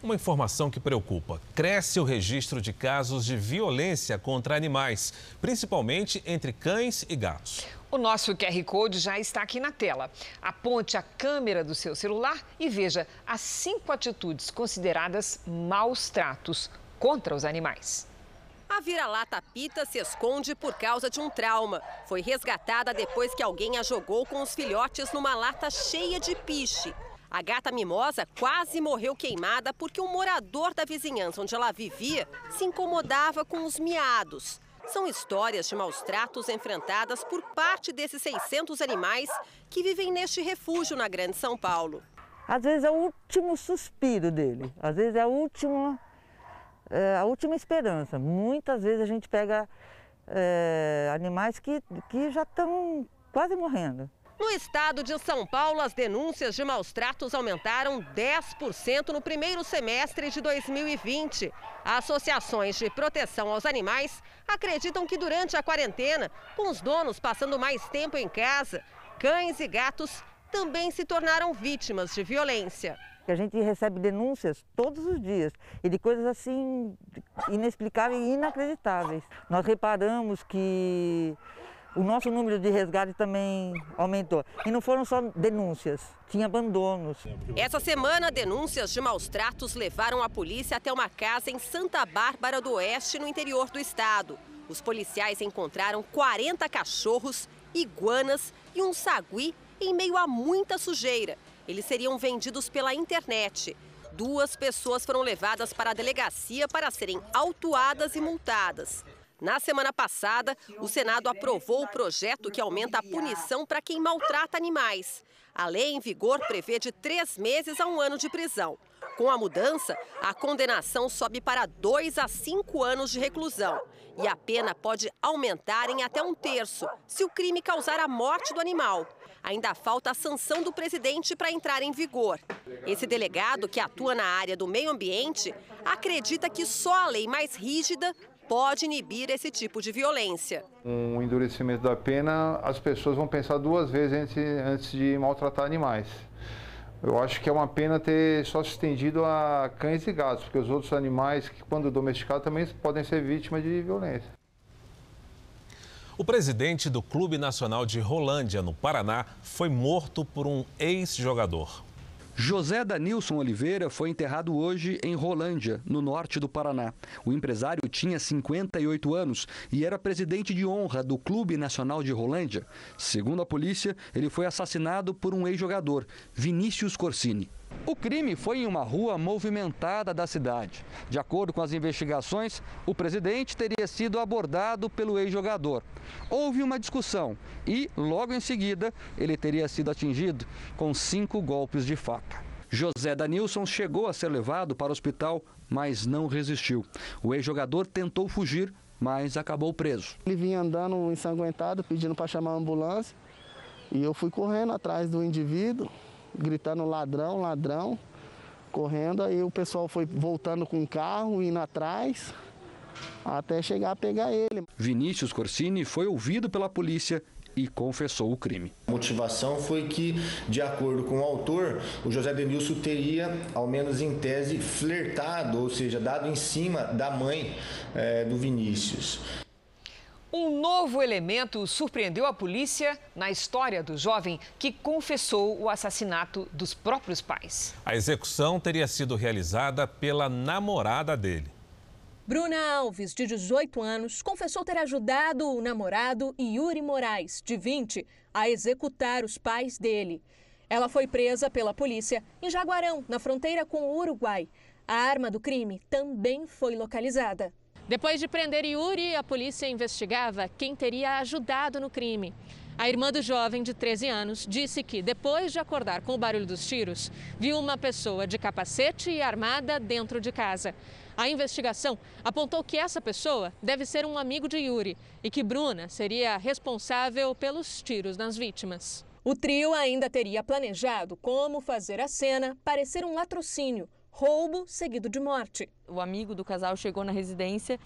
Speaker 3: Uma informação que preocupa: cresce o registro de casos de violência contra animais, principalmente entre cães e gatos.
Speaker 2: O nosso QR Code já está aqui na tela. Aponte a câmera do seu celular e veja as cinco atitudes consideradas maus tratos contra os animais.
Speaker 45: A vira-lata Pita se esconde por causa de um trauma. Foi resgatada depois que alguém a jogou com os filhotes numa lata cheia de piche. A gata mimosa quase morreu queimada porque um morador da vizinhança onde ela vivia se incomodava com os miados. São histórias de maus tratos enfrentadas por parte desses 600 animais que vivem neste refúgio na Grande São Paulo.
Speaker 46: Às vezes é o último suspiro dele, às vezes é a última, é, a última esperança. Muitas vezes a gente pega é, animais que, que já estão quase morrendo.
Speaker 45: No estado de São Paulo, as denúncias de maus tratos aumentaram 10% no primeiro semestre de 2020. Associações de proteção aos animais acreditam que durante a quarentena, com os donos passando mais tempo em casa, cães e gatos também se tornaram vítimas de violência.
Speaker 46: A gente recebe denúncias todos os dias e de coisas assim inexplicáveis e inacreditáveis. Nós reparamos que o nosso número de resgate também aumentou. E não foram só denúncias, tinha abandonos.
Speaker 45: Essa semana, denúncias de maus tratos levaram a polícia até uma casa em Santa Bárbara do Oeste, no interior do estado. Os policiais encontraram 40 cachorros, iguanas e um sagui em meio a muita sujeira. Eles seriam vendidos pela internet. Duas pessoas foram levadas para a delegacia para serem autuadas e multadas. Na semana passada, o Senado aprovou o projeto que aumenta a punição para quem maltrata animais. A lei em vigor prevê de três meses a um ano de prisão. Com a mudança, a condenação sobe para dois a cinco anos de reclusão. E a pena pode aumentar em até um terço, se o crime causar a morte do animal. Ainda falta a sanção do presidente para entrar em vigor. Esse delegado, que atua na área do meio ambiente, acredita que só a lei mais rígida pode inibir esse tipo de violência.
Speaker 47: Com o endurecimento da pena, as pessoas vão pensar duas vezes antes, de maltratar animais. Eu acho que é uma pena ter só se estendido a cães e gatos, porque os outros animais, quando domesticados, também podem ser vítimas de violência.
Speaker 3: O presidente do Clube Nacional de Rolândia, no Paraná, foi morto por um ex-jogador.
Speaker 33: José Danilson Oliveira foi enterrado hoje em Rolândia, no norte do Paraná. O empresário tinha 58 anos e era presidente de honra do Clube Nacional de Rolândia. Segundo a polícia, ele foi assassinado por um ex-jogador, Vinícius Corsini. O crime foi em uma rua movimentada da cidade. De acordo com as investigações, o presidente teria sido abordado pelo ex-jogador. Houve uma discussão e, logo em seguida, ele teria sido atingido com cinco golpes de faca. José Danilson chegou a ser levado para o hospital, mas não resistiu. O ex-jogador tentou fugir, mas acabou preso.
Speaker 48: Ele vinha andando ensanguentado, pedindo para chamar a ambulância, e eu fui correndo atrás do indivíduo gritando ladrão, ladrão, correndo. Aí o pessoal foi voltando com o carro, indo atrás, até chegar a pegar ele.
Speaker 33: Vinícius Corsini foi ouvido pela polícia e confessou o crime.
Speaker 49: A motivação foi que, de acordo com o autor, o José Denilson teria, ao menos em tese, flertado, ou seja, dado em cima da mãe é, do Vinícius.
Speaker 2: Um novo elemento surpreendeu a polícia na história do jovem que confessou o assassinato dos próprios pais.
Speaker 3: A execução teria sido realizada pela namorada dele.
Speaker 39: Bruna Alves, de 18 anos, confessou ter ajudado o namorado Yuri Moraes, de 20, a executar os pais dele. Ela foi presa pela polícia em Jaguarão, na fronteira com o Uruguai. A arma do crime também foi localizada. Depois de prender Yuri, a polícia investigava quem teria ajudado no crime. A irmã do jovem, de 13 anos, disse que, depois de acordar com o barulho dos tiros, viu uma pessoa de capacete e armada dentro de casa. A investigação apontou que essa pessoa deve ser um amigo de Yuri e que Bruna seria responsável pelos tiros nas vítimas. O trio ainda teria planejado como fazer a cena parecer um latrocínio, roubo seguido de morte.
Speaker 50: O amigo do casal chegou na residência,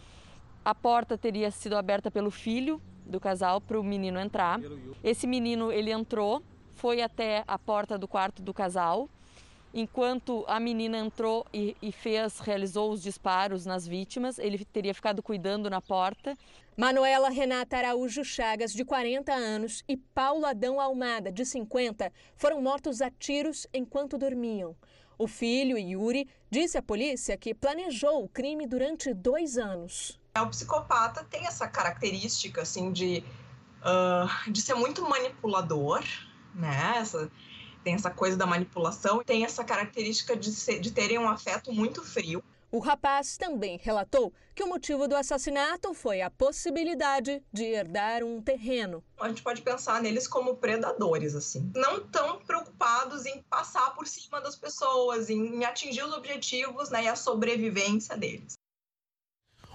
Speaker 50: a porta teria sido aberta pelo filho do casal para o menino entrar. Esse menino ele entrou, foi até a porta do quarto do casal. Enquanto a menina entrou e, e fez, realizou os disparos nas vítimas, ele teria ficado cuidando na porta.
Speaker 39: Manuela Renata Araújo Chagas, de 40 anos, e Paulo Adão Almada, de 50, foram mortos a tiros enquanto dormiam. O filho, Yuri, disse à polícia que planejou o crime durante dois anos.
Speaker 51: O psicopata tem essa característica, assim, de, uh, de ser muito manipulador, né? Essa, tem essa coisa da manipulação, tem essa característica de, ser, de terem um afeto muito frio.
Speaker 39: O rapaz também relatou que o motivo do assassinato foi a possibilidade de herdar um terreno.
Speaker 51: A gente pode pensar neles como predadores, assim. Não tão preocupados em passar por cima das pessoas, em atingir os objetivos né, e a sobrevivência deles.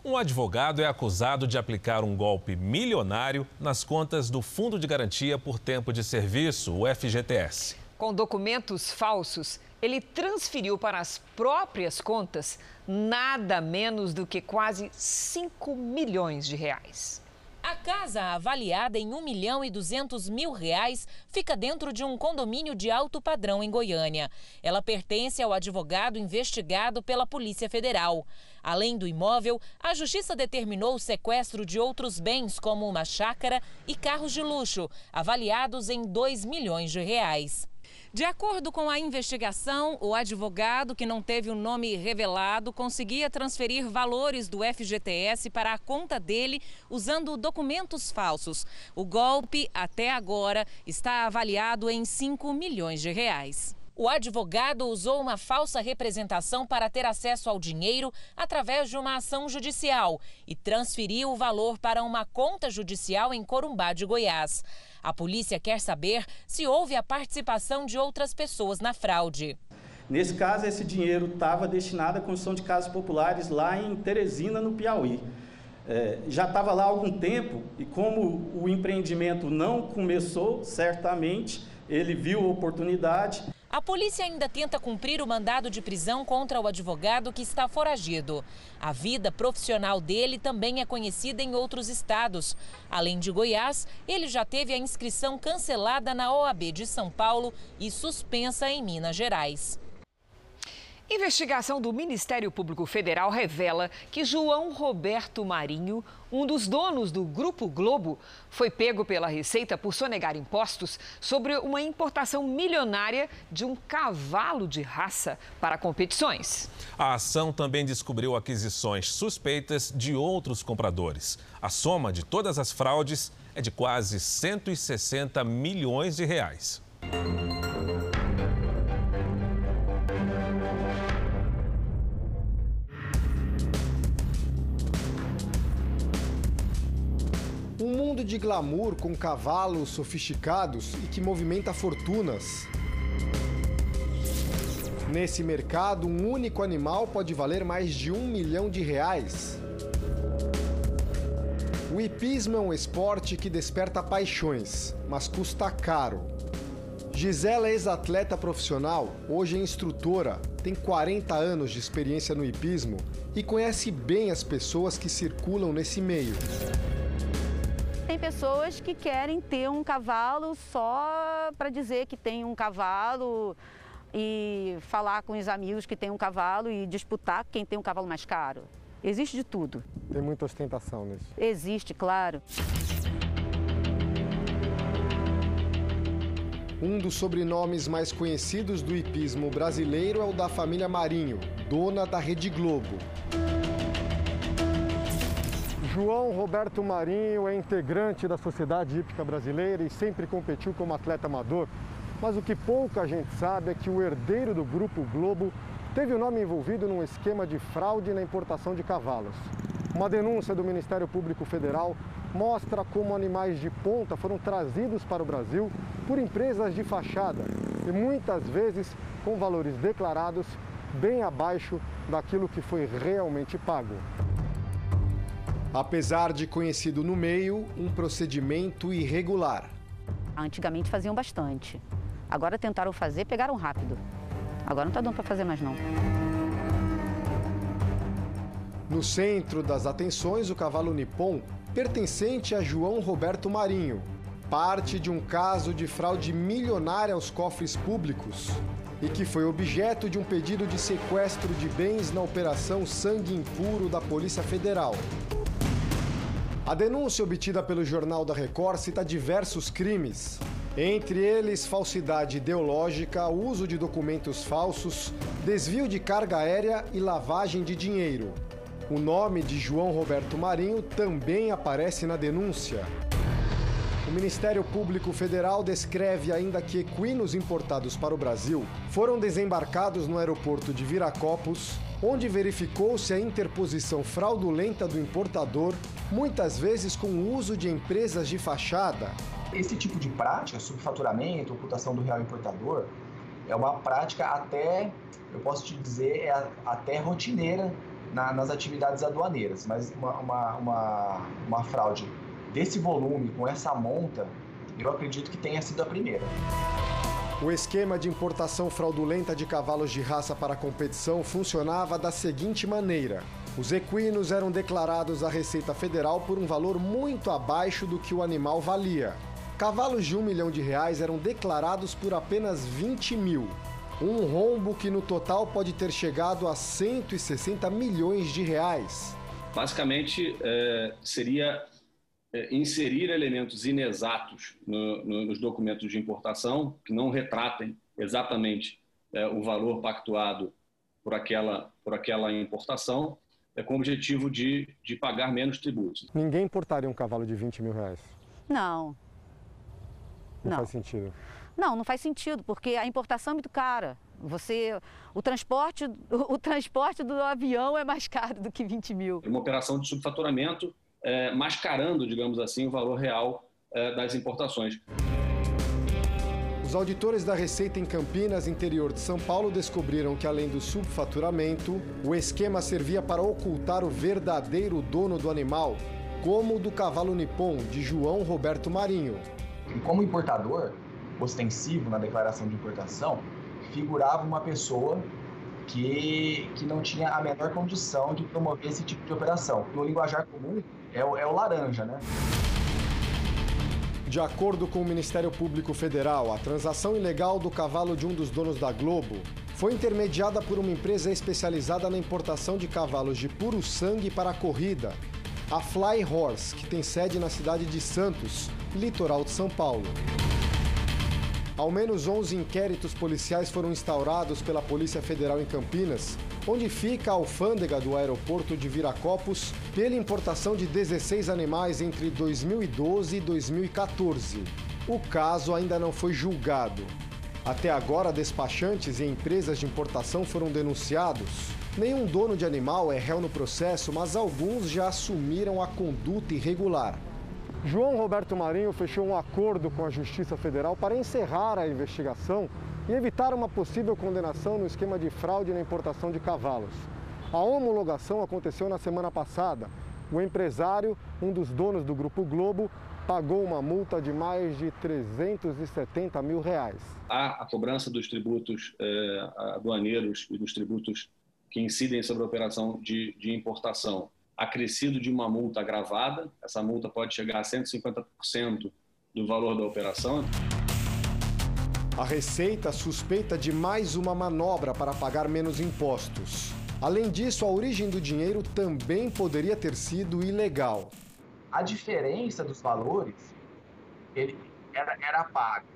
Speaker 3: Um advogado é acusado de aplicar um golpe milionário nas contas do Fundo de Garantia por Tempo de Serviço, o FGTS.
Speaker 2: Com documentos falsos, ele transferiu para as próprias contas nada menos do que quase 5 milhões de reais.
Speaker 52: A casa, avaliada em 1 milhão e 200 mil reais, fica dentro de um condomínio de alto padrão em Goiânia. Ela pertence ao advogado investigado pela Polícia Federal. Além do imóvel, a Justiça determinou o sequestro de outros bens, como uma chácara e carros de luxo, avaliados em 2 milhões de reais. De acordo com a investigação, o advogado, que não teve o nome revelado, conseguia transferir valores do FGTS para a conta dele usando documentos falsos. O golpe, até agora, está avaliado em 5 milhões de reais. O advogado usou uma falsa representação para ter acesso ao dinheiro através de uma ação judicial e transferiu o valor para uma conta judicial em Corumbá de Goiás. A polícia quer saber se houve a participação de outras pessoas na fraude.
Speaker 53: Nesse caso, esse dinheiro estava destinado à construção de casas populares lá em Teresina, no Piauí. É, já estava lá há algum tempo e, como o empreendimento não começou, certamente ele viu a oportunidade.
Speaker 52: A polícia ainda tenta cumprir o mandado de prisão contra o advogado que está foragido. A vida profissional dele também é conhecida em outros estados. Além de Goiás, ele já teve a inscrição cancelada na OAB de São Paulo e suspensa em Minas Gerais.
Speaker 2: Investigação do Ministério Público Federal revela que João Roberto Marinho, um dos donos do Grupo Globo, foi pego pela Receita por sonegar impostos sobre uma importação milionária de um cavalo de raça para competições.
Speaker 3: A ação também descobriu aquisições suspeitas de outros compradores. A soma de todas as fraudes é de quase 160 milhões de reais.
Speaker 54: Um mundo de glamour com cavalos sofisticados e que movimenta fortunas. Nesse mercado, um único animal pode valer mais de um milhão de reais. O hipismo é um esporte que desperta paixões, mas custa caro. Gisela é ex-atleta profissional, hoje é instrutora, tem 40 anos de experiência no hipismo e conhece bem as pessoas que circulam nesse meio.
Speaker 55: Tem pessoas que querem ter um cavalo só para dizer que tem um cavalo e falar com os amigos que tem um cavalo e disputar quem tem um cavalo mais caro. Existe de tudo.
Speaker 54: Tem muita ostentação nisso.
Speaker 55: Existe, claro.
Speaker 54: Um dos sobrenomes mais conhecidos do hipismo brasileiro é o da família Marinho, dona da Rede Globo. João Roberto Marinho é integrante da Sociedade Hípica Brasileira e sempre competiu como atleta amador. Mas o que pouca gente sabe é que o herdeiro do Grupo Globo teve o nome envolvido num esquema de fraude na importação de cavalos. Uma denúncia do Ministério Público Federal mostra como animais de ponta foram trazidos para o Brasil por empresas de fachada e muitas vezes com valores declarados bem abaixo daquilo que foi realmente pago. Apesar de conhecido no meio, um procedimento irregular.
Speaker 56: Antigamente faziam bastante. Agora tentaram fazer, pegaram rápido. Agora não está dando para fazer mais não.
Speaker 54: No centro das atenções, o cavalo Nippon, pertencente a João Roberto Marinho, parte de um caso de fraude milionária aos cofres públicos e que foi objeto de um pedido de sequestro de bens na Operação Sangue Impuro da Polícia Federal. A denúncia obtida pelo Jornal da Record cita diversos crimes, entre eles falsidade ideológica, uso de documentos falsos, desvio de carga aérea e lavagem de dinheiro. O nome de João Roberto Marinho também aparece na denúncia. O Ministério Público Federal descreve ainda que equinos importados para o Brasil foram desembarcados no aeroporto de Viracopos, onde verificou-se a interposição fraudulenta do importador, muitas vezes com o uso de empresas de fachada.
Speaker 33: Esse tipo de prática, subfaturamento, ocultação do real importador, é uma prática até, eu posso te dizer, é até rotineira na, nas atividades aduaneiras, mas uma, uma, uma, uma fraude desse volume, com essa monta, eu acredito que tenha sido a primeira.
Speaker 54: O esquema de importação fraudulenta de cavalos de raça para a competição funcionava da seguinte maneira: os equinos eram declarados à Receita Federal por um valor muito abaixo do que o animal valia. Cavalos de um milhão de reais eram declarados por apenas 20 mil. Um rombo que no total pode ter chegado a 160 milhões de reais.
Speaker 57: Basicamente, é, seria é, inserir elementos inexatos no, no, nos documentos de importação que não retratem exatamente é, o valor pactuado por aquela, por aquela importação, é, com o objetivo de, de pagar menos tributos.
Speaker 54: Ninguém importaria um cavalo de 20 mil reais?
Speaker 56: Não.
Speaker 54: Não, não. faz sentido.
Speaker 56: Não, não faz sentido, porque a importação é muito cara. Você, o transporte, o, o transporte do avião é mais caro do que 20 mil.
Speaker 57: Uma operação de subfaturamento é, mascarando, digamos assim, o valor real é, das importações.
Speaker 54: Os auditores da Receita em Campinas, interior de São Paulo, descobriram que, além do subfaturamento, o esquema servia para ocultar o verdadeiro dono do animal, como o do cavalo nipom de João Roberto Marinho.
Speaker 33: Como importador ostensivo na declaração de importação, figurava uma pessoa que, que não tinha a menor condição de promover esse tipo de operação. No linguajar comum, é o, é o laranja, né?
Speaker 54: De acordo com o Ministério Público Federal, a transação ilegal do cavalo de um dos donos da Globo foi intermediada por uma empresa especializada na importação de cavalos de puro sangue para a corrida, a Fly Horse, que tem sede na cidade de Santos, litoral de São Paulo. Ao menos 11 inquéritos policiais foram instaurados pela Polícia Federal em Campinas, onde fica a alfândega do aeroporto de Viracopos, pela importação de 16 animais entre 2012 e 2014. O caso ainda não foi julgado. Até agora, despachantes e empresas de importação foram denunciados. Nenhum dono de animal é réu no processo, mas alguns já assumiram a conduta irregular. João Roberto Marinho fechou um acordo com a Justiça Federal para encerrar a investigação e evitar uma possível condenação no esquema de fraude na importação de cavalos. A homologação aconteceu na semana passada. O empresário, um dos donos do Grupo Globo, pagou uma multa de mais de 370 mil reais.
Speaker 57: Há a cobrança dos tributos eh, aduaneiros e dos tributos que incidem sobre a operação de, de importação acrescido de uma multa agravada. Essa multa pode chegar a 150% do valor da operação.
Speaker 54: A Receita suspeita de mais uma manobra para pagar menos impostos. Além disso, a origem do dinheiro também poderia ter sido ilegal.
Speaker 33: A diferença dos valores ele era, era pago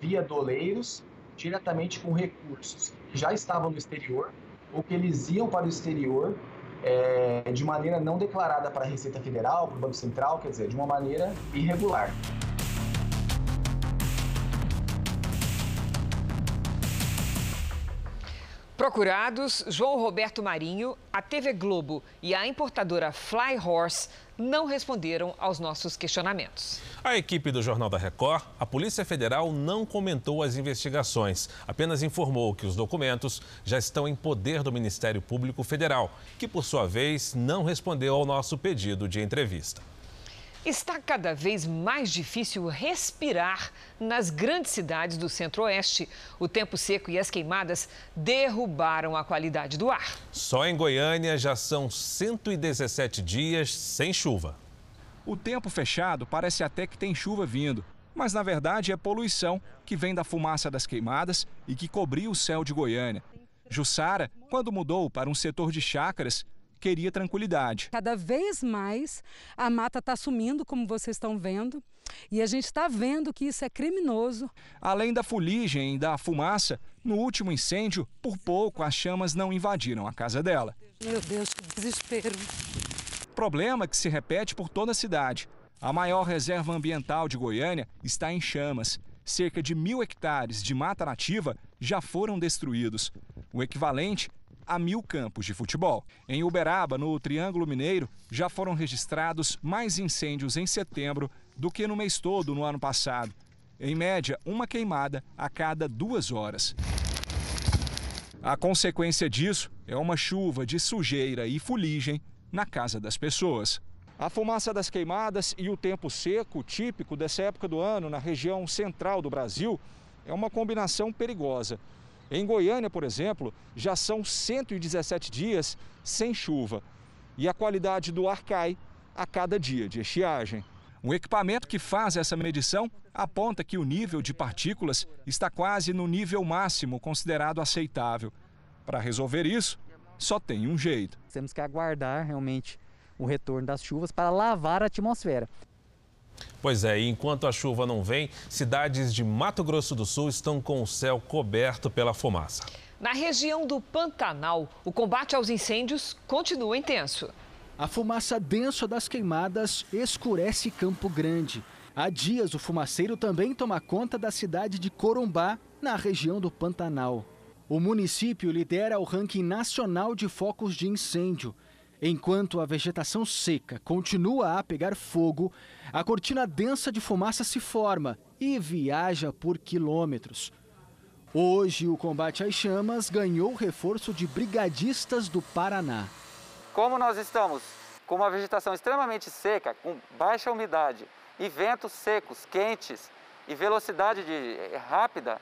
Speaker 33: via doleiros diretamente com recursos que já estavam no exterior ou que eles iam para o exterior é, de maneira não declarada para a Receita Federal, para o Banco Central, quer dizer, de uma maneira irregular.
Speaker 2: Procurados, João Roberto Marinho, a TV Globo e a importadora Fly Horse não responderam aos nossos questionamentos.
Speaker 3: A equipe do Jornal da Record, a Polícia Federal não comentou as investigações, apenas informou que os documentos já estão em poder do Ministério Público Federal, que por sua vez não respondeu ao nosso pedido de entrevista.
Speaker 2: Está cada vez mais difícil respirar nas grandes cidades do centro-oeste. O tempo seco e as queimadas derrubaram a qualidade do ar.
Speaker 3: Só em Goiânia já são 117 dias sem chuva.
Speaker 29: O tempo fechado parece até que tem chuva vindo, mas na verdade é poluição que vem da fumaça das queimadas e que cobriu o céu de Goiânia. Jussara, quando mudou para um setor de chácaras, queria tranquilidade.
Speaker 58: Cada vez mais a mata está sumindo, como vocês estão vendo, e a gente está vendo que isso é criminoso.
Speaker 29: Além da fuligem e da fumaça, no último incêndio, por pouco as chamas não invadiram a casa dela.
Speaker 58: Meu Deus, que desespero.
Speaker 29: Problema que se repete por toda a cidade. A maior reserva ambiental de Goiânia está em chamas. Cerca de mil hectares de mata nativa já foram destruídos. O equivalente a mil campos de futebol. Em Uberaba, no Triângulo Mineiro, já foram registrados mais incêndios em setembro do que no mês todo no ano passado. Em média, uma queimada a cada duas horas. A consequência disso é uma chuva de sujeira e fuligem na casa das pessoas. A fumaça das queimadas e o tempo seco, típico dessa época do ano na região central do Brasil, é uma combinação perigosa. Em Goiânia, por exemplo, já são 117 dias sem chuva e a qualidade do ar cai a cada dia de estiagem. Um equipamento que faz essa medição aponta que o nível de partículas está quase no nível máximo considerado aceitável. Para resolver isso, só tem um jeito.
Speaker 59: Temos que aguardar realmente o retorno das chuvas para lavar a atmosfera.
Speaker 3: Pois é, e enquanto a chuva não vem, cidades de Mato Grosso do Sul estão com o céu coberto pela fumaça.
Speaker 2: Na região do Pantanal, o combate aos incêndios continua intenso.
Speaker 33: A fumaça densa das queimadas escurece Campo Grande. Há dias, o fumaceiro também toma conta da cidade de Corumbá, na região do Pantanal. O município lidera o ranking nacional de focos de incêndio. Enquanto a vegetação seca continua a pegar fogo, a cortina densa de fumaça se forma e viaja por quilômetros. Hoje, o combate às chamas ganhou reforço de brigadistas do Paraná.
Speaker 59: Como nós estamos com uma vegetação extremamente seca, com baixa umidade e ventos secos, quentes e velocidade de, eh, rápida,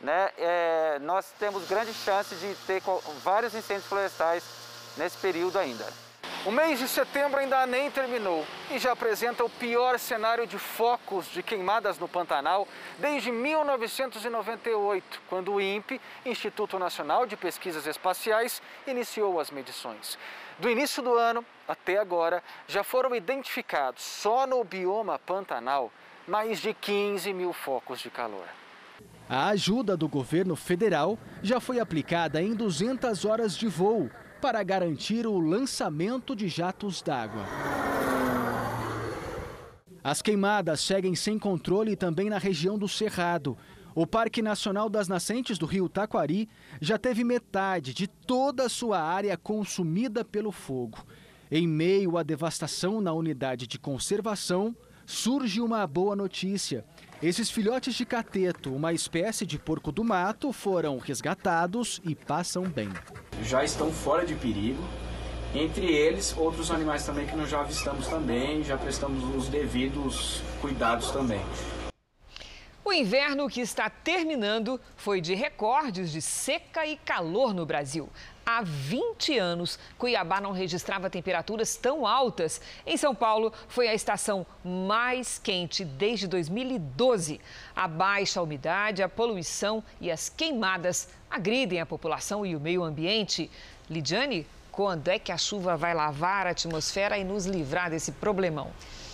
Speaker 59: né, é, nós temos grande chance de ter vários incêndios florestais nesse período ainda.
Speaker 33: O mês de setembro ainda nem terminou e já apresenta o pior cenário de focos de queimadas no Pantanal desde 1998, quando o INPE, Instituto Nacional de Pesquisas Espaciais, iniciou as medições. Do início do ano até agora, já foram identificados só no bioma Pantanal mais de 15 mil focos de calor. A ajuda do governo federal já foi aplicada em 200 horas de voo para garantir o lançamento de jatos d'água. As queimadas seguem sem controle também na região do Cerrado. O Parque Nacional das Nascentes do Rio Taquari já teve metade de toda a sua área consumida pelo fogo. Em meio à devastação na unidade de conservação, surge uma boa notícia. Esses filhotes de cateto, uma espécie de porco do mato, foram resgatados e passam bem.
Speaker 60: Já estão fora de perigo. Entre eles, outros animais também que nós já avistamos também, já prestamos os devidos cuidados também.
Speaker 2: O inverno que está terminando foi de recordes de seca e calor no Brasil. Há 20 anos, Cuiabá não registrava temperaturas tão altas. Em São Paulo, foi a estação mais quente desde 2012. A baixa umidade, a poluição e as queimadas agridem a população e o meio ambiente. Lidiane, quando é que a chuva vai lavar a atmosfera e nos livrar desse problemão?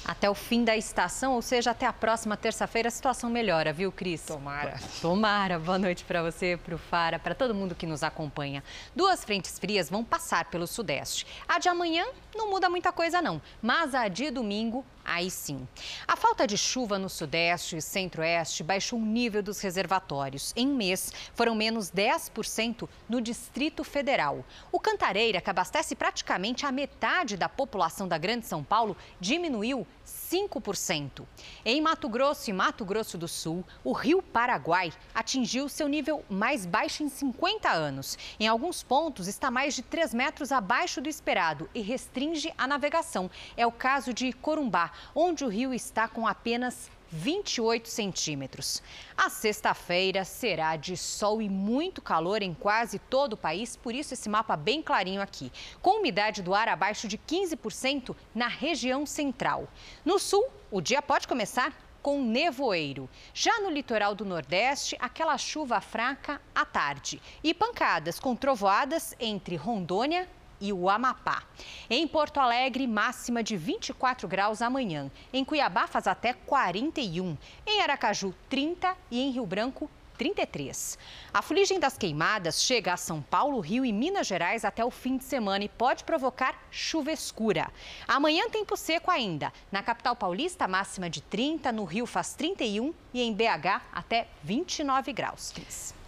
Speaker 61: Até o fim da estação, ou seja, até a próxima terça-feira a situação melhora, viu, Cris?
Speaker 2: Tomara.
Speaker 61: Tomara. Boa noite para você, para o Fara, para todo mundo que nos acompanha. Duas frentes frias vão passar pelo sudeste. A de amanhã não muda muita coisa não, mas a de domingo Aí sim. A falta de chuva no Sudeste e Centro-Oeste baixou o nível dos reservatórios. Em um mês, foram menos 10% no Distrito Federal. O Cantareira, que abastece praticamente a metade da população da Grande São Paulo, diminuiu 5%. Em Mato Grosso e Mato Grosso do Sul, o rio Paraguai atingiu seu nível mais baixo em 50 anos. Em alguns pontos, está mais de 3 metros abaixo do esperado e restringe a navegação. É o caso de Corumbá, onde o rio está com apenas 28 centímetros. A sexta-feira será de sol e muito calor em quase todo o país, por isso esse mapa bem clarinho aqui. Com umidade do ar abaixo de 15% na região central. No sul, o dia pode começar com nevoeiro. Já no litoral do Nordeste, aquela chuva fraca à tarde. E pancadas com trovoadas entre Rondônia e o Amapá. Em Porto Alegre, máxima de 24 graus amanhã. Em Cuiabá, faz até 41. Em Aracaju, 30 e em Rio Branco, 33. A fuligem das queimadas chega a São Paulo, Rio e Minas Gerais até o fim de semana e pode provocar chuva escura. Amanhã, tempo seco ainda. Na capital paulista, máxima de 30, no Rio faz 31 e em BH até 29 graus.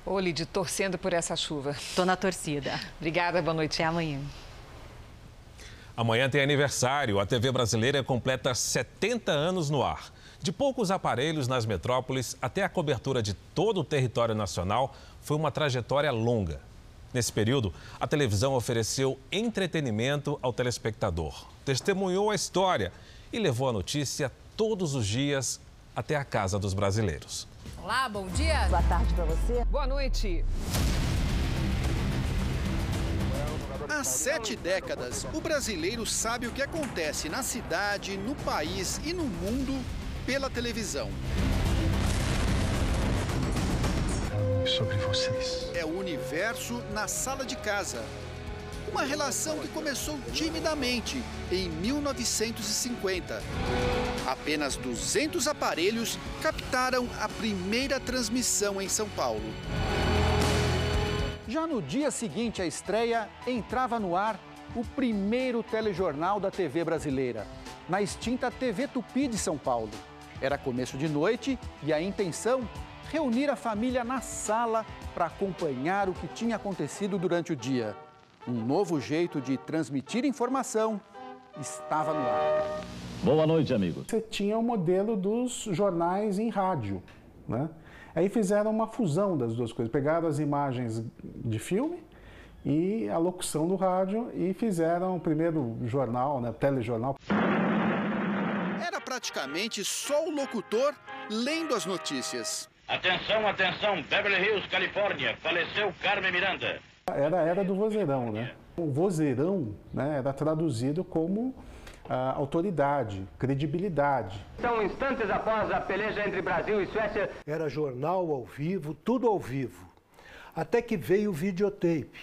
Speaker 2: Ô, Lid, torcendo por essa chuva.
Speaker 61: Tô na torcida.
Speaker 2: Obrigada, boa noite.
Speaker 61: Até amanhã.
Speaker 3: Amanhã tem aniversário. A TV brasileira completa 70 anos no ar. De poucos aparelhos nas metrópoles até a cobertura de todo o território nacional, foi uma trajetória longa. Nesse período, a televisão ofereceu entretenimento ao telespectador, testemunhou a história e levou a notícia todos os dias até a casa dos brasileiros.
Speaker 62: Olá, bom dia.
Speaker 63: Boa tarde para você.
Speaker 2: Boa noite.
Speaker 64: Há sete décadas, o brasileiro sabe o que acontece na cidade, no país e no mundo pela televisão.
Speaker 65: Sobre vocês.
Speaker 64: É o universo na sala de casa. Uma relação que começou timidamente em 1950. Apenas 200 aparelhos captaram a primeira transmissão em São Paulo.
Speaker 66: Já no dia seguinte à estreia, entrava no ar o primeiro telejornal da TV brasileira, na extinta TV Tupi de São Paulo. Era começo de noite e a intenção reunir a família na sala para acompanhar o que tinha acontecido durante o dia. Um novo jeito de transmitir informação estava no ar.
Speaker 67: Boa noite, amigos.
Speaker 65: Você tinha o modelo dos jornais em rádio, né? Aí fizeram uma fusão das duas coisas. Pegaram as imagens de filme e a locução do rádio e fizeram o primeiro jornal, né, telejornal.
Speaker 64: Era praticamente só o locutor lendo as notícias.
Speaker 67: Atenção, atenção, Beverly Hills, Califórnia, faleceu Carmen Miranda.
Speaker 65: Era a era do vozeirão, né? O vozeirão né, era traduzido como ah, autoridade, credibilidade.
Speaker 68: São instantes após a peleja entre Brasil e Suécia.
Speaker 69: Era jornal ao vivo, tudo ao vivo. Até que veio o videotape,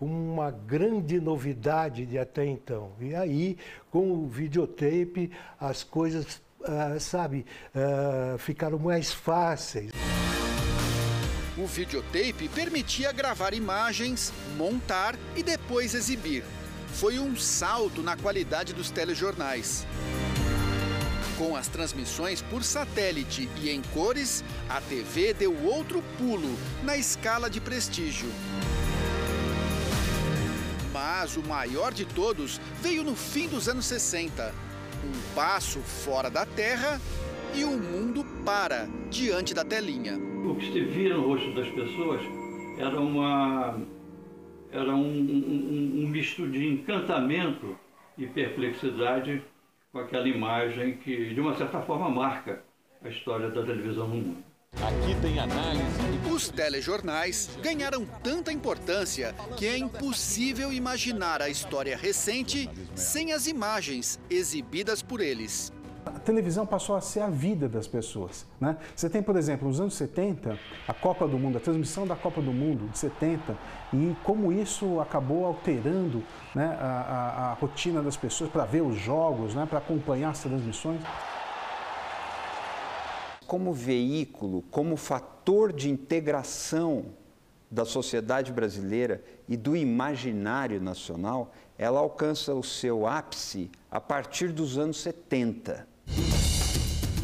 Speaker 69: uma grande novidade de até então. E aí, com o videotape, as coisas, ah, sabe, ah, ficaram mais fáceis.
Speaker 64: O videotape permitia gravar imagens, montar e depois exibir. Foi um salto na qualidade dos telejornais. Com as transmissões por satélite e em cores, a TV deu outro pulo na escala de prestígio. Mas o maior de todos veio no fim dos anos 60. Um passo fora da Terra e o mundo para diante da telinha.
Speaker 70: O que se via no rosto das pessoas era uma era um, um, um misto de encantamento e perplexidade com aquela imagem que, de uma certa forma, marca a história da televisão no mundo.
Speaker 64: Aqui tem análise. Os telejornais ganharam tanta importância que é impossível imaginar a história recente sem as imagens exibidas por eles.
Speaker 65: A televisão passou a ser a vida das pessoas. Né? Você tem, por exemplo, nos anos 70, a Copa do Mundo, a transmissão da Copa do Mundo de 70, e como isso acabou alterando né, a, a, a rotina das pessoas para ver os jogos, né, para acompanhar as transmissões.
Speaker 71: Como veículo, como fator de integração da sociedade brasileira e do imaginário nacional, ela alcança o seu ápice a partir dos anos 70.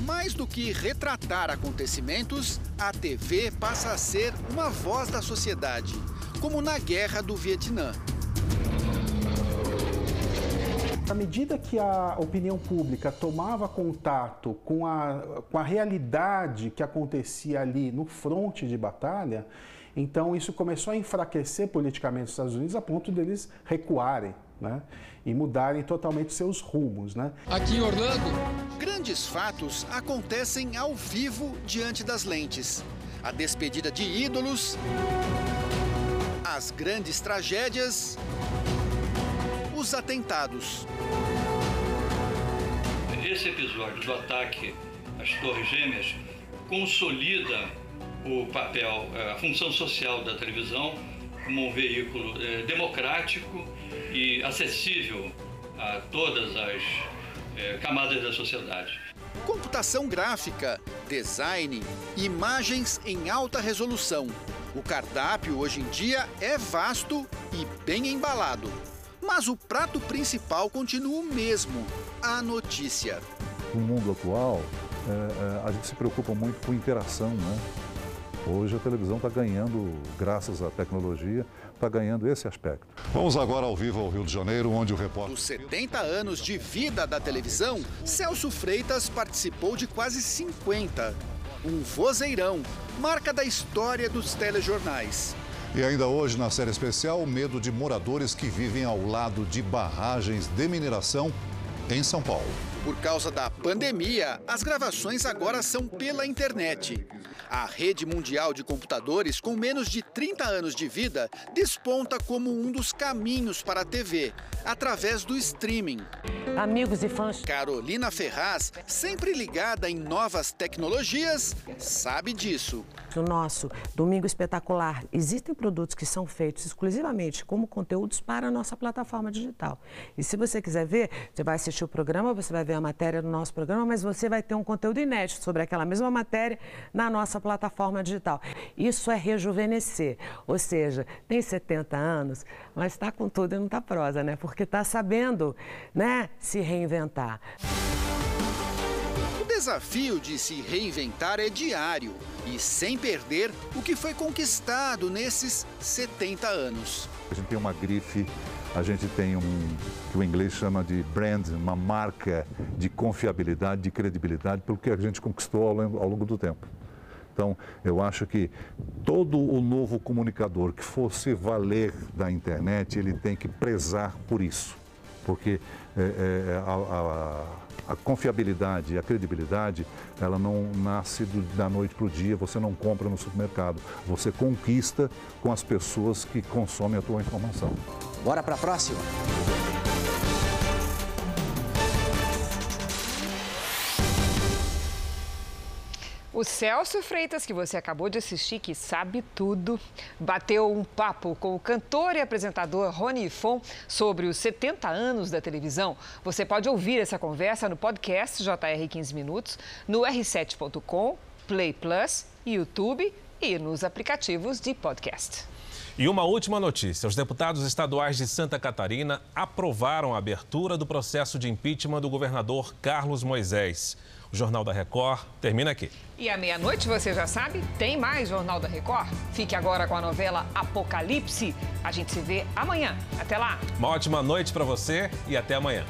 Speaker 64: Mais do que retratar acontecimentos, a TV passa a ser uma voz da sociedade, como na Guerra do Vietnã.
Speaker 65: À medida que a opinião pública tomava contato com a, com a realidade que acontecia ali no fronte de batalha, então isso começou a enfraquecer politicamente os Estados Unidos a ponto deles recuarem. Né? E mudarem totalmente seus rumos. Né?
Speaker 64: Aqui em Orlando. Grandes fatos acontecem ao vivo diante das lentes. A despedida de ídolos, as grandes tragédias, os atentados.
Speaker 70: Esse episódio do ataque às Torres Gêmeas consolida o papel, a função social da televisão como um veículo eh, democrático e acessível a todas as eh, camadas da sociedade.
Speaker 64: Computação gráfica, design, imagens em alta resolução. O cardápio hoje em dia é vasto e bem embalado. Mas o prato principal continua o mesmo: a notícia.
Speaker 72: No mundo atual, é, é, a gente se preocupa muito com interação, né? Hoje a televisão está ganhando, graças à tecnologia, está ganhando esse aspecto.
Speaker 73: Vamos agora ao vivo ao Rio de Janeiro, onde o repórter.
Speaker 64: Dos 70 anos de vida da televisão, Celso Freitas participou de quase 50. Um vozeirão, marca da história dos telejornais.
Speaker 73: E ainda hoje, na série especial, o medo de moradores que vivem ao lado de barragens de mineração em São Paulo.
Speaker 64: Por causa da pandemia, as gravações agora são pela internet. A rede mundial de computadores, com menos de 30 anos de vida, desponta como um dos caminhos para a TV, através do streaming.
Speaker 74: Amigos e fãs.
Speaker 64: Carolina Ferraz, sempre ligada em novas tecnologias, sabe disso.
Speaker 74: No nosso Domingo Espetacular, existem produtos que são feitos exclusivamente como conteúdos para a nossa plataforma digital. E se você quiser ver, você vai assistir o programa, você vai ver a matéria do nosso programa, mas você vai ter um conteúdo inédito sobre aquela mesma matéria na nossa plataforma digital. Isso é rejuvenescer, ou seja, tem 70 anos, mas está com tudo e não está prosa, né? Porque está sabendo, né, se reinventar.
Speaker 64: O desafio de se reinventar é diário e sem perder o que foi conquistado nesses 70 anos.
Speaker 72: A gente tem uma grife a gente tem um que o inglês chama de brand, uma marca de confiabilidade, de credibilidade, pelo que a gente conquistou ao longo, ao longo do tempo. Então, eu acho que todo o novo comunicador que fosse valer da internet, ele tem que prezar por isso. Porque é, é, a, a, a, confiabilidade, a credibilidade, ela não nasce do, da noite para o dia, você não compra no supermercado. Você conquista com as pessoas que consomem a tua informação.
Speaker 74: Bora para a próxima?
Speaker 2: O Celso Freitas, que você acabou de assistir, que sabe tudo, bateu um papo com o cantor e apresentador Rony Fon sobre os 70 anos da televisão. Você pode ouvir essa conversa no podcast JR 15 Minutos, no r7.com, Play Plus, YouTube e nos aplicativos de podcast.
Speaker 3: E uma última notícia: os deputados estaduais de Santa Catarina aprovaram a abertura do processo de impeachment do governador Carlos Moisés. O Jornal da Record termina aqui.
Speaker 2: E à meia-noite, você já sabe, tem mais Jornal da Record. Fique agora com a novela Apocalipse. A gente se vê amanhã. Até lá.
Speaker 3: Uma ótima noite para você e até amanhã.